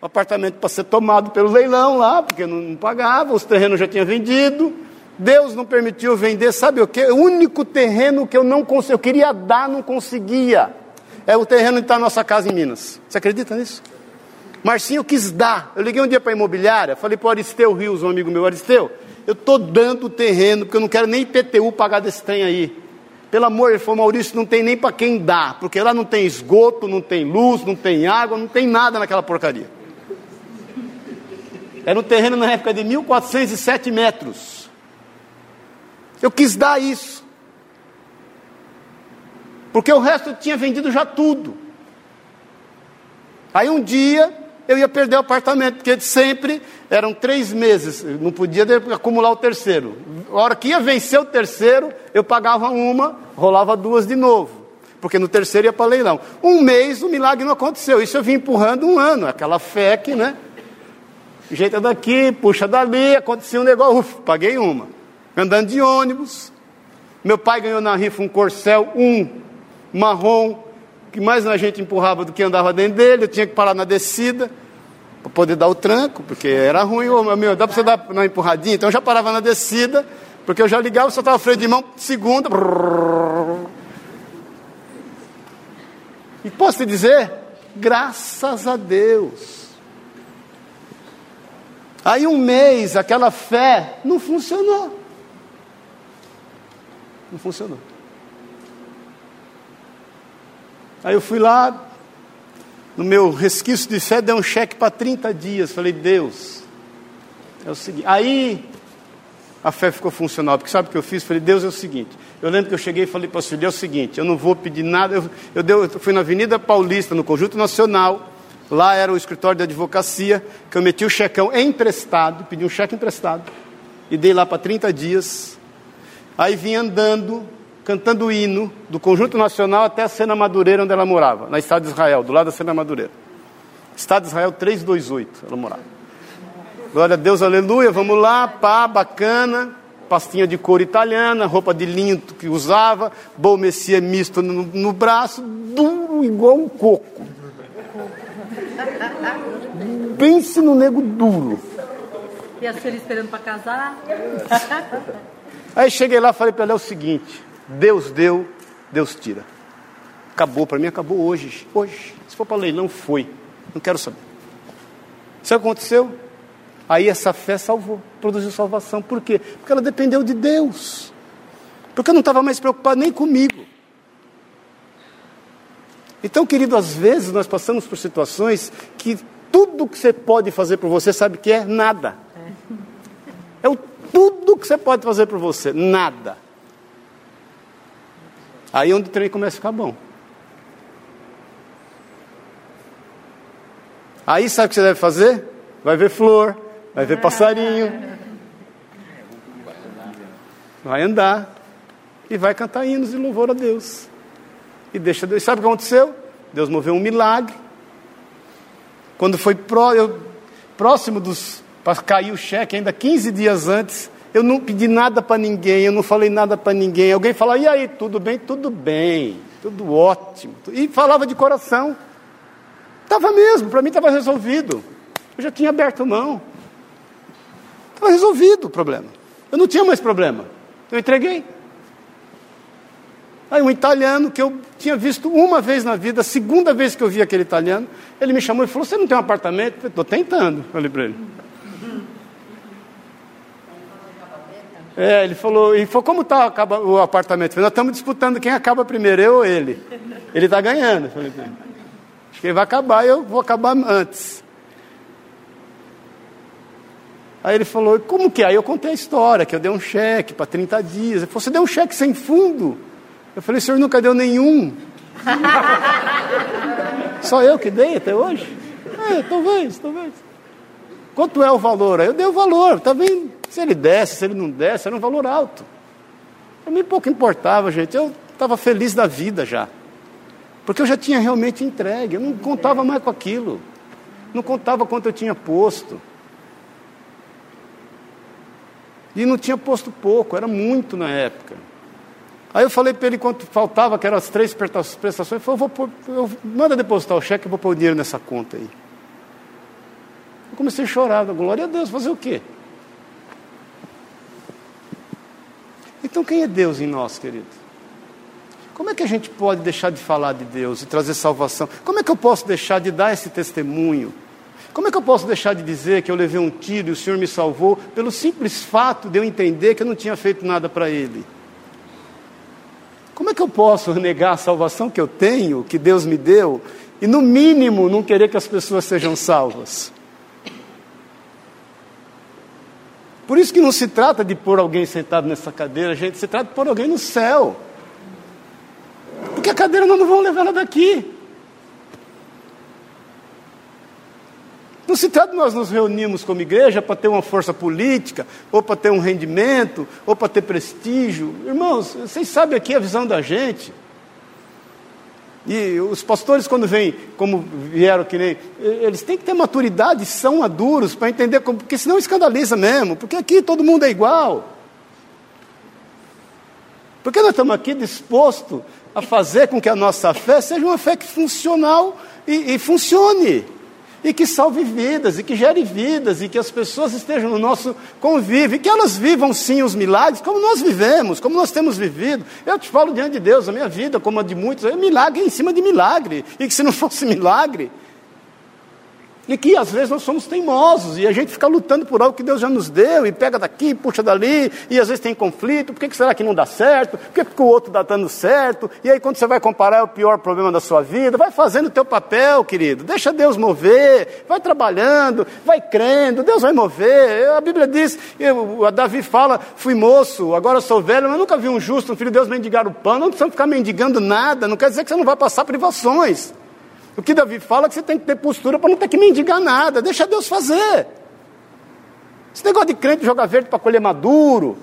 o apartamento para ser tomado pelo leilão lá, porque não, não pagava, os terrenos já tinham vendido. Deus não permitiu vender, sabe o que? O único terreno que eu não conseguia, eu queria dar, não conseguia. É o terreno que está na nossa casa em Minas. Você acredita nisso? Marcinho quis dar. Eu liguei um dia para a imobiliária, falei para o Aristeu Rios, um amigo meu, Aristeu, eu estou dando o terreno, porque eu não quero nem IPTU pagar desse trem aí. Pelo amor, ele falou, Maurício, não tem nem para quem dá, porque lá não tem esgoto, não tem luz, não tem água, não tem nada naquela porcaria. Era um terreno na época de 1407 metros. Eu quis dar isso. Porque o resto eu tinha vendido já tudo. Aí um dia eu ia perder o apartamento, porque sempre eram três meses, não podia acumular o terceiro. A hora que ia vencer o terceiro, eu pagava uma, rolava duas de novo. Porque no terceiro ia para leilão. Um mês o milagre não aconteceu. Isso eu vim empurrando um ano, aquela fé que, né? Jeita daqui, puxa dali, acontecia um negócio, uf, paguei uma. Andando de ônibus. Meu pai ganhou na rifa um corcel, um marrom, que mais a gente empurrava do que andava dentro dele, eu tinha que parar na descida para poder dar o tranco, porque era ruim, oh, meu, dá para você dar uma empurradinha, então eu já parava na descida, porque eu já ligava, só estava freio de mão, segunda, E posso te dizer, graças a Deus. Aí um mês, aquela fé não funcionou. Não funcionou. Aí eu fui lá, no meu resquício de fé, dei um cheque para 30 dias. Falei, Deus, é o seguinte. Aí a fé ficou funcional, porque sabe o que eu fiz? Falei, Deus é o seguinte. Eu lembro que eu cheguei e falei para o senhor, é o seguinte, eu não vou pedir nada. Eu, eu, deu, eu fui na Avenida Paulista, no Conjunto Nacional, lá era o escritório de advocacia, que eu meti o checão emprestado, pedi um cheque emprestado, e dei lá para 30 dias. Aí vim andando, cantando o hino do Conjunto Nacional até a Sena Madureira, onde ela morava, na Estado de Israel, do lado da Sena Madureira. Estado de Israel 328, ela morava. Glória a Deus, aleluia, vamos lá, pá, bacana, pastinha de couro italiana, roupa de linho que usava, bom messia misto no, no braço, duro igual um coco. Pense no nego duro. E a senhora esperando para casar? Aí cheguei lá e falei para ela é o seguinte: Deus deu, Deus tira. Acabou, para mim acabou hoje. Hoje. Se for para leilão, foi. Não quero saber. Sabe o que aconteceu? Aí essa fé salvou, produziu salvação. Por quê? Porque ela dependeu de Deus. Porque eu não estava mais preocupado nem comigo. Então, querido, às vezes nós passamos por situações que tudo que você pode fazer por você, sabe que é? Nada. É o tudo que você pode fazer por você, nada. Aí é onde o trem começa a ficar bom. Aí sabe o que você deve fazer? Vai ver flor, vai ver passarinho, vai andar e vai cantar hinos de louvor a Deus. E deixa Deus. Sabe o que aconteceu? Deus moveu um milagre. Quando foi pró, eu, próximo dos. para cair o cheque, ainda 15 dias antes, eu não pedi nada para ninguém, eu não falei nada para ninguém. Alguém falou, e aí, tudo bem? Tudo bem, tudo ótimo. E falava de coração. Estava mesmo, para mim estava resolvido. Eu já tinha aberto mão. Estava resolvido o problema. Eu não tinha mais problema. Eu entreguei. Aí um italiano que eu tinha visto uma vez na vida, a segunda vez que eu vi aquele italiano, ele me chamou e falou: Você não tem um apartamento? Estou tentando. Falei para ele. É, ele falou, e falou, como está o apartamento? Nós estamos disputando quem acaba primeiro, eu ou ele. Ele está ganhando. Falei, Acho que ele vai acabar eu vou acabar antes. Aí ele falou, como que é? Aí eu contei a história, que eu dei um cheque para 30 dias. Ele falou, você deu um cheque sem fundo? Eu falei, o senhor nunca deu nenhum. Só eu que dei até hoje? É, talvez, talvez. Quanto é o valor? Aí eu dei o valor, tá vendo? Se ele desse, se ele não desse, era um valor alto. Para mim pouco importava, gente. Eu estava feliz da vida já. Porque eu já tinha realmente entregue. Eu não contava mais com aquilo. Não contava quanto eu tinha posto. E não tinha posto pouco, era muito na época. Aí eu falei para ele quanto faltava, que eram as três prestações, ele falou, vou pôr, eu, manda depositar o cheque, eu vou pôr o dinheiro nessa conta aí. Eu comecei a chorar, glória a Deus, fazer o quê? Então quem é Deus em nós, querido? Como é que a gente pode deixar de falar de Deus e trazer salvação? Como é que eu posso deixar de dar esse testemunho? Como é que eu posso deixar de dizer que eu levei um tiro e o Senhor me salvou pelo simples fato de eu entender que eu não tinha feito nada para Ele? Como é que eu posso negar a salvação que eu tenho, que Deus me deu, e no mínimo não querer que as pessoas sejam salvas? Por isso que não se trata de pôr alguém sentado nessa cadeira, gente, se trata de pôr alguém no céu. Porque a cadeira nós não vamos levar ela daqui. Não se trata de nós nos reunirmos como igreja para ter uma força política, ou para ter um rendimento, ou para ter prestígio. Irmãos, vocês sabem aqui a visão da gente. E os pastores, quando vêm, como vieram que nem. Eles têm que ter maturidade, são maduros, para entender, como, porque senão escandaliza mesmo, porque aqui todo mundo é igual. Porque nós estamos aqui dispostos a fazer com que a nossa fé seja uma fé que funcional e, e funcione. E que salve vidas, e que gere vidas, e que as pessoas estejam no nosso convívio, e que elas vivam sim os milagres como nós vivemos, como nós temos vivido. Eu te falo diante de Deus, a minha vida, como a de muitos, é milagre em cima de milagre, e que se não fosse milagre, e que às vezes nós somos teimosos e a gente fica lutando por algo que Deus já nos deu e pega daqui, puxa dali, e às vezes tem conflito. Por que, será que não dá certo? Por que, que o outro está dando certo? E aí, quando você vai comparar, é o pior problema da sua vida. Vai fazendo o teu papel, querido. Deixa Deus mover. Vai trabalhando, vai crendo. Deus vai mover. A Bíblia diz, eu, a Davi fala: fui moço, agora sou velho, mas nunca vi um justo, um filho de Deus mendigar o pão. Não precisa ficar mendigando nada. Não quer dizer que você não vai passar privações. O que Davi fala é que você tem que ter postura para não ter que mendigar nada, deixa Deus fazer. Esse negócio de crente jogar verde para colher maduro,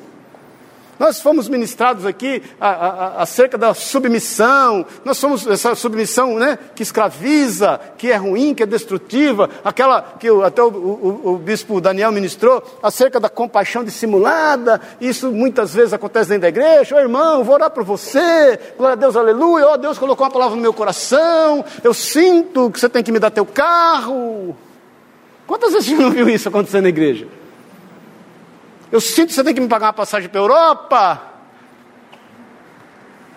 nós fomos ministrados aqui acerca da submissão, nós somos essa submissão né, que escraviza, que é ruim, que é destrutiva, aquela que até o, o, o bispo Daniel ministrou, acerca da compaixão dissimulada, isso muitas vezes acontece dentro da igreja, ô oh, irmão, vou orar por você, glória a Deus, aleluia, ó oh, Deus colocou uma palavra no meu coração, eu sinto que você tem que me dar teu carro. Quantas vezes você não viu isso acontecendo na igreja? Eu sinto que você tem que me pagar uma passagem para a Europa.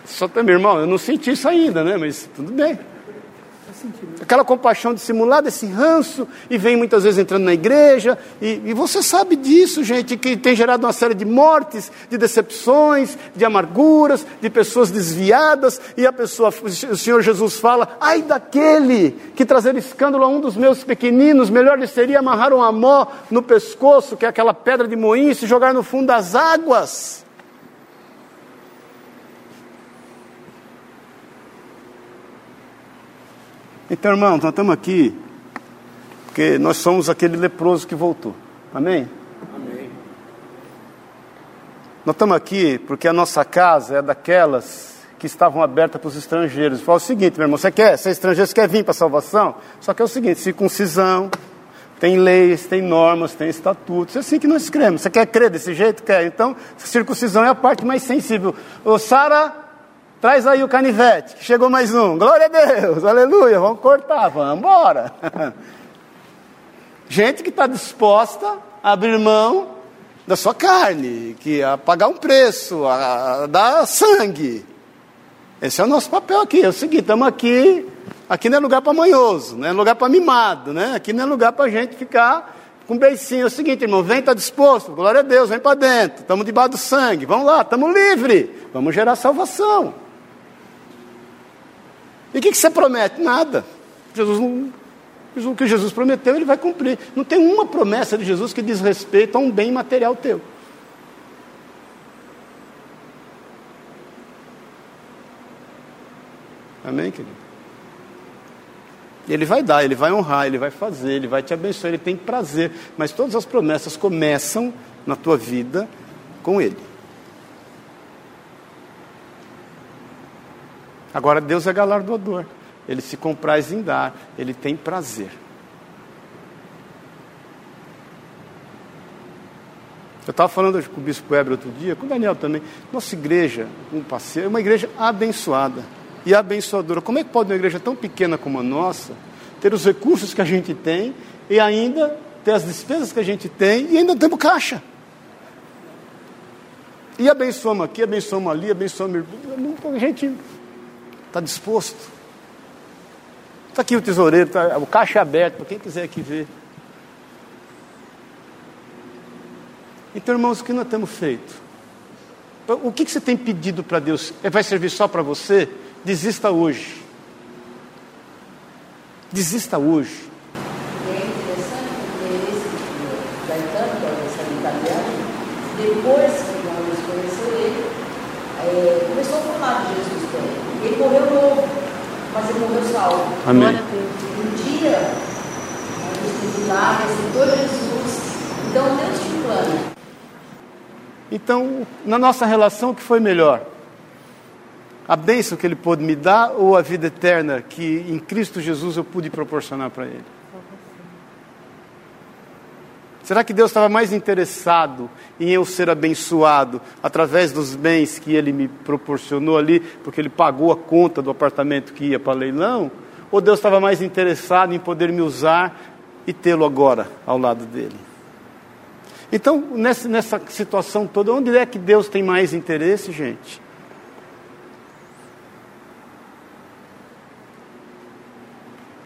Só meu irmão, eu não senti isso ainda, né? Mas tudo bem. Aquela compaixão dissimulada, esse ranço, e vem muitas vezes entrando na igreja, e, e, você sabe disso, gente, que tem gerado uma série de mortes, de decepções, de amarguras, de pessoas desviadas, e a pessoa, o Senhor Jesus fala: ai daquele que trazer escândalo a um dos meus pequeninos, melhor lhe seria amarrar um amó no pescoço, que é aquela pedra de moinho, e se jogar no fundo das águas. Então, irmãos, nós estamos aqui porque nós somos aquele leproso que voltou. Amém? Amém. Nós estamos aqui porque a nossa casa é daquelas que estavam abertas para os estrangeiros. Fala o seguinte, meu irmão, você quer ser estrangeiro, você quer vir para a salvação? Só que é o seguinte, circuncisão, tem leis, tem normas, tem estatutos. É assim que nós cremos. Você quer crer desse jeito? Quer. Então, circuncisão é a parte mais sensível. Ô, Sara, Traz aí o canivete, chegou mais um. Glória a Deus, aleluia, vamos cortar, vamos embora. Gente que está disposta a abrir mão da sua carne, que a pagar um preço, a, a dar sangue. Esse é o nosso papel aqui. É o seguinte, estamos aqui, aqui não é lugar para manhoso, não é lugar para mimado, né? Aqui não é lugar para gente ficar com beicinho. É o seguinte, irmão, vem, está disposto, glória a Deus, vem para dentro. Estamos debaixo do sangue, vamos lá, estamos livres, vamos gerar salvação. E o que, que você promete? Nada. Jesus não, o que Jesus prometeu, ele vai cumprir. Não tem uma promessa de Jesus que diz respeito a um bem material teu. Amém, querido? Ele vai dar, ele vai honrar, ele vai fazer, ele vai te abençoar, ele tem prazer. Mas todas as promessas começam na tua vida com ele. Agora, Deus é galardoador. Ele se compraz em dar, ele tem prazer. Eu estava falando com o bispo Weber outro dia, com o Daniel também. Nossa igreja, um passeio, é uma igreja abençoada e abençoadora. Como é que pode uma igreja tão pequena como a nossa ter os recursos que a gente tem e ainda ter as despesas que a gente tem e ainda temos caixa? E abençoamos aqui, abençoamos ali, abençoamos. A gente Está disposto? Está aqui o tesoureiro, tá, o caixa é aberto para quem quiser aqui ver. Então, irmãos, o que nós temos feito? O que, que você tem pedido para Deus? É, vai servir só para você? Desista hoje. Desista hoje. É interessante porque esse Gaetano, essa italiano, depois que nós conheceu ele, é, começou a falar de Jesus para ele. Morreu novo, mas ele morreu salvo. Amém. Um dia, lá, aceitou Jesus. Então Deus um plano. Então, na nossa relação, o que foi melhor? A bênção que Ele pôde me dar ou a vida eterna que em Cristo Jesus eu pude proporcionar para Ele? Será que Deus estava mais interessado em eu ser abençoado através dos bens que Ele me proporcionou ali, porque Ele pagou a conta do apartamento que ia para leilão? Ou Deus estava mais interessado em poder me usar e tê-lo agora ao lado dele. Então, nessa, nessa situação toda, onde é que Deus tem mais interesse, gente?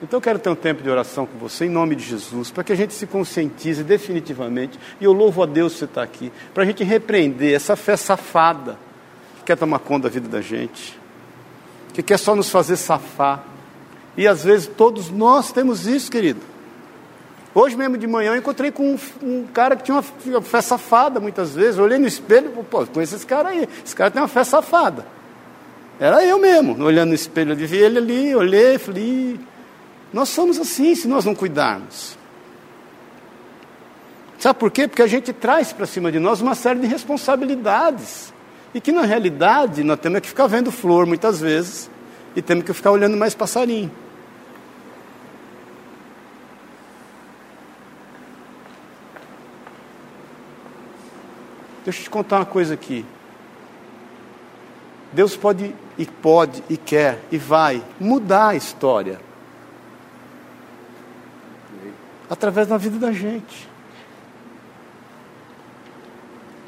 Então eu quero ter um tempo de oração com você, em nome de Jesus, para que a gente se conscientize definitivamente. E eu louvo a Deus por você estar aqui, para a gente repreender essa fé safada que quer tomar conta da vida da gente, que quer só nos fazer safar. E às vezes todos nós temos isso, querido. Hoje mesmo de manhã eu encontrei com um, um cara que tinha uma fé safada muitas vezes. Eu olhei no espelho e pô, conheço esse cara aí. Esse cara tem uma fé safada. Era eu mesmo, olhando no espelho, eu vi ele ali, olhei, falei, nós somos assim se nós não cuidarmos. Sabe por quê? Porque a gente traz para cima de nós uma série de responsabilidades. E que na realidade nós temos que ficar vendo flor muitas vezes e temos que ficar olhando mais passarinho. Deixa eu te contar uma coisa aqui. Deus pode e pode e quer e vai mudar a história através da vida da gente.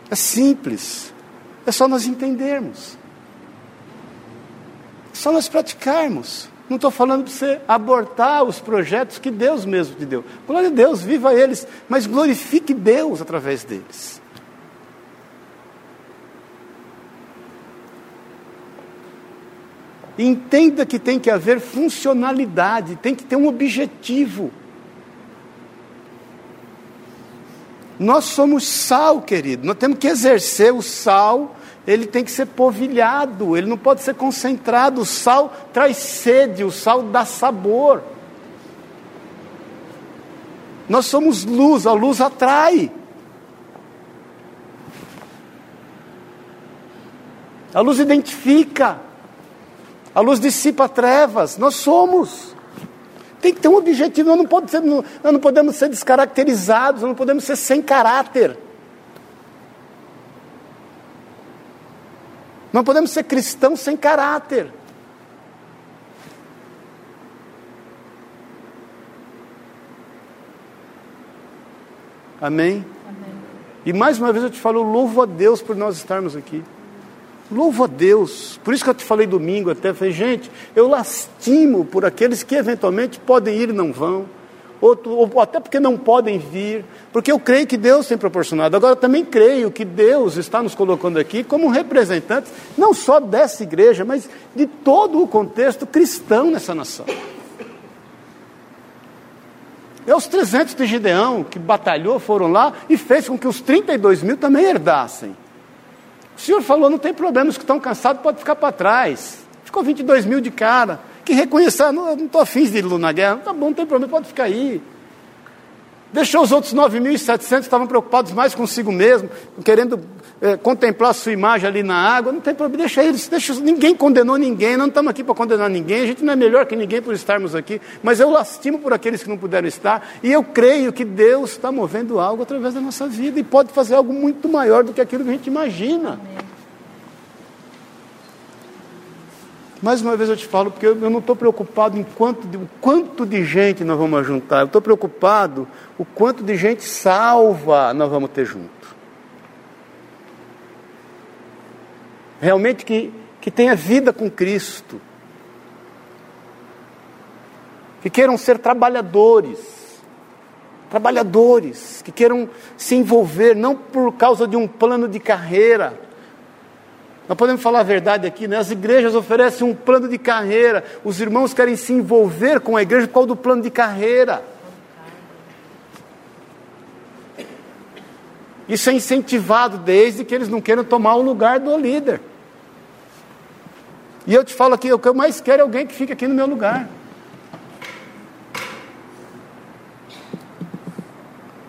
É simples. É só nós entendermos. É só nós praticarmos. Não estou falando para você abortar os projetos que Deus mesmo te deu. Glória a Deus, viva eles, mas glorifique Deus através deles. Entenda que tem que haver funcionalidade, tem que ter um objetivo. Nós somos sal, querido. Nós temos que exercer o sal, ele tem que ser povilhado, ele não pode ser concentrado. O sal traz sede, o sal dá sabor. Nós somos luz, a luz atrai. A luz identifica. A luz dissipa trevas. Nós somos. Tem que ter um objetivo, nós não, podemos ser, nós não podemos ser descaracterizados, nós não podemos ser sem caráter. Não podemos ser cristãos sem caráter. Amém? Amém? E mais uma vez eu te falo, louvo a Deus por nós estarmos aqui. Louvo a Deus. Por isso que eu te falei domingo até, falei, gente, eu lastimo por aqueles que eventualmente podem ir e não vão, ou, até porque não podem vir, porque eu creio que Deus tem proporcionado. Agora, também creio que Deus está nos colocando aqui como representantes, não só dessa igreja, mas de todo o contexto cristão nessa nação. E os 300 de Gideão, que batalhou, foram lá e fez com que os 32 mil também herdassem. O senhor falou, não tem problema, os que estão cansados podem ficar para trás. Ficou 22 mil de cara. Que reconhecer, não estou afim de ir na guerra. Tá bom, não tem problema, pode ficar aí. Deixou os outros 9.700 estavam preocupados mais consigo mesmo, querendo é, contemplar a sua imagem ali na água. Não tem problema, deixa eles. Deixa, ninguém condenou ninguém, não estamos aqui para condenar ninguém. A gente não é melhor que ninguém por estarmos aqui, mas eu lastimo por aqueles que não puderam estar. E eu creio que Deus está movendo algo através da nossa vida e pode fazer algo muito maior do que aquilo que a gente imagina. Mais uma vez eu te falo, porque eu não estou preocupado em quanto de, o quanto de gente nós vamos juntar, eu estou preocupado o quanto de gente salva nós vamos ter junto. Realmente que, que tenha vida com Cristo. Que queiram ser trabalhadores. Trabalhadores, que queiram se envolver, não por causa de um plano de carreira, nós podemos falar a verdade aqui, né? As igrejas oferecem um plano de carreira. Os irmãos querem se envolver com a igreja por causa do plano de carreira. Isso é incentivado desde que eles não queiram tomar o lugar do líder. E eu te falo aqui, o que eu mais quero é alguém que fique aqui no meu lugar.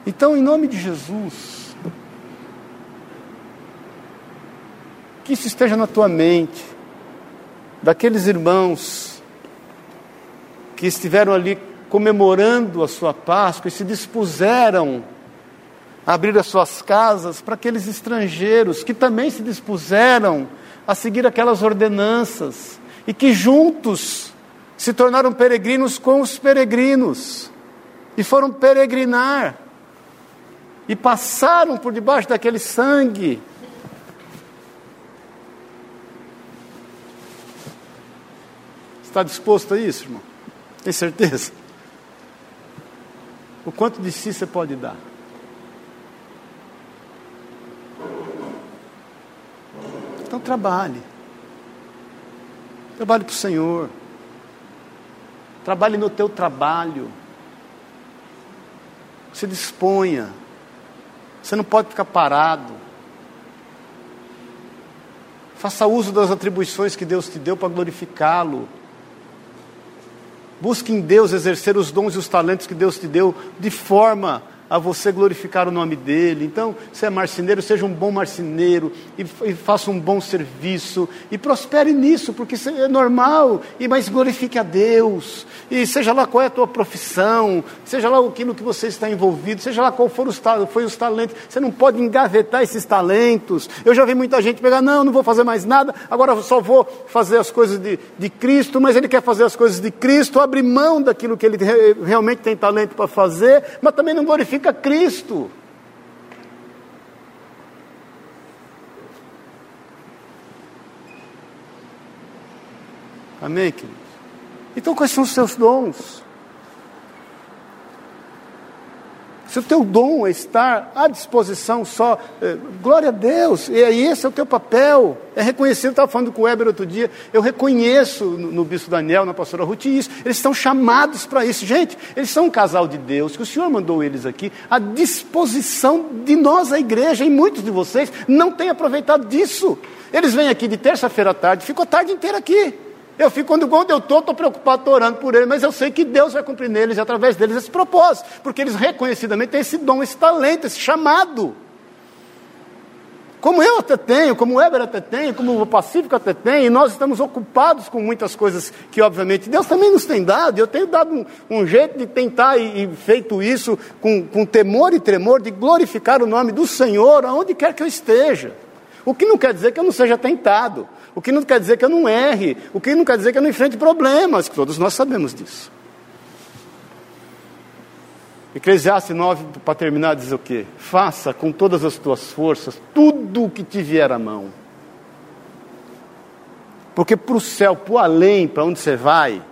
Então, em nome de Jesus, que isso esteja na tua mente, daqueles irmãos que estiveram ali comemorando a sua Páscoa e se dispuseram a abrir as suas casas para aqueles estrangeiros que também se dispuseram a seguir aquelas ordenanças e que juntos se tornaram peregrinos com os peregrinos. e foram peregrinar e passaram por debaixo daquele sangue. Está disposto a isso, irmão? Tem certeza? O quanto de si você pode dar? Então trabalhe. Trabalhe para o Senhor. Trabalhe no teu trabalho. Se disponha. Você não pode ficar parado. Faça uso das atribuições que Deus te deu para glorificá-lo. Busque em Deus exercer os dons e os talentos que Deus te deu de forma a você glorificar o nome dele. Então, se é marceneiro, seja um bom marceneiro e, e faça um bom serviço e prospere nisso, porque é normal, e mas glorifique a Deus. E seja lá qual é a tua profissão, seja lá aquilo que você está envolvido, seja lá qual for os, foi os talentos, você não pode engavetar esses talentos. Eu já vi muita gente pegar, não, não vou fazer mais nada, agora só vou fazer as coisas de, de Cristo, mas ele quer fazer as coisas de Cristo, abre mão daquilo que ele realmente tem talento para fazer, mas também não glorifica Cristo. Amém, queridos? Então, quais são os seus dons? Se o teu dom é estar à disposição só, é, glória a Deus, e aí esse é o teu papel, é reconhecer, eu estava falando com o Weber outro dia, eu reconheço no, no Bispo Daniel, na pastora Ruth, isso, eles estão chamados para isso. Gente, eles são um casal de Deus, que o Senhor mandou eles aqui, à disposição de nós, a igreja, e muitos de vocês não têm aproveitado disso. Eles vêm aqui de terça-feira à tarde, ficam a tarde inteira aqui. Eu fico, quando, eu estou, estou preocupado, estou orando por eles, mas eu sei que Deus vai cumprir neles, através deles, esse propósito, porque eles reconhecidamente têm esse dom, esse talento, esse chamado. Como eu até tenho, como o Weber até tem, como o Pacífico até tem, e nós estamos ocupados com muitas coisas que, obviamente, Deus também nos tem dado, eu tenho dado um, um jeito de tentar e, e feito isso com, com temor e tremor, de glorificar o nome do Senhor aonde quer que eu esteja. O que não quer dizer que eu não seja tentado. O que não quer dizer que eu não erre. O que não quer dizer que eu não enfrente problemas. Todos nós sabemos disso. Eclesiastes 9, para terminar, diz o quê? Faça com todas as tuas forças tudo o que te vier à mão. Porque para o céu, para o além, para onde você vai,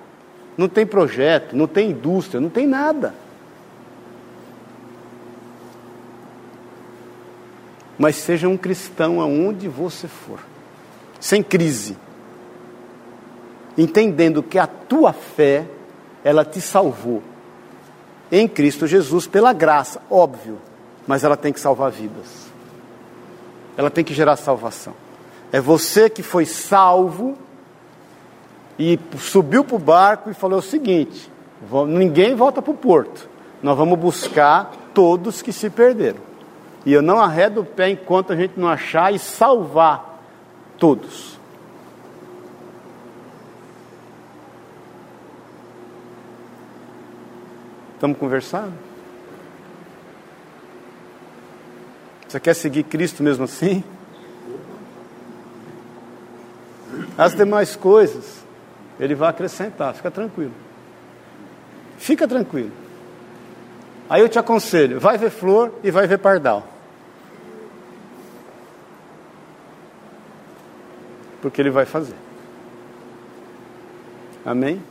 não tem projeto, não tem indústria, não tem nada. Mas seja um cristão aonde você for, sem crise, entendendo que a tua fé, ela te salvou em Cristo Jesus pela graça, óbvio, mas ela tem que salvar vidas, ela tem que gerar salvação. É você que foi salvo e subiu para o barco e falou o seguinte: ninguém volta para o porto, nós vamos buscar todos que se perderam. E eu não arredo o pé enquanto a gente não achar e salvar todos. Estamos conversando? Você quer seguir Cristo mesmo assim? As demais coisas, Ele vai acrescentar, fica tranquilo. Fica tranquilo. Aí eu te aconselho, vai ver flor e vai ver pardal. Porque ele vai fazer. Amém?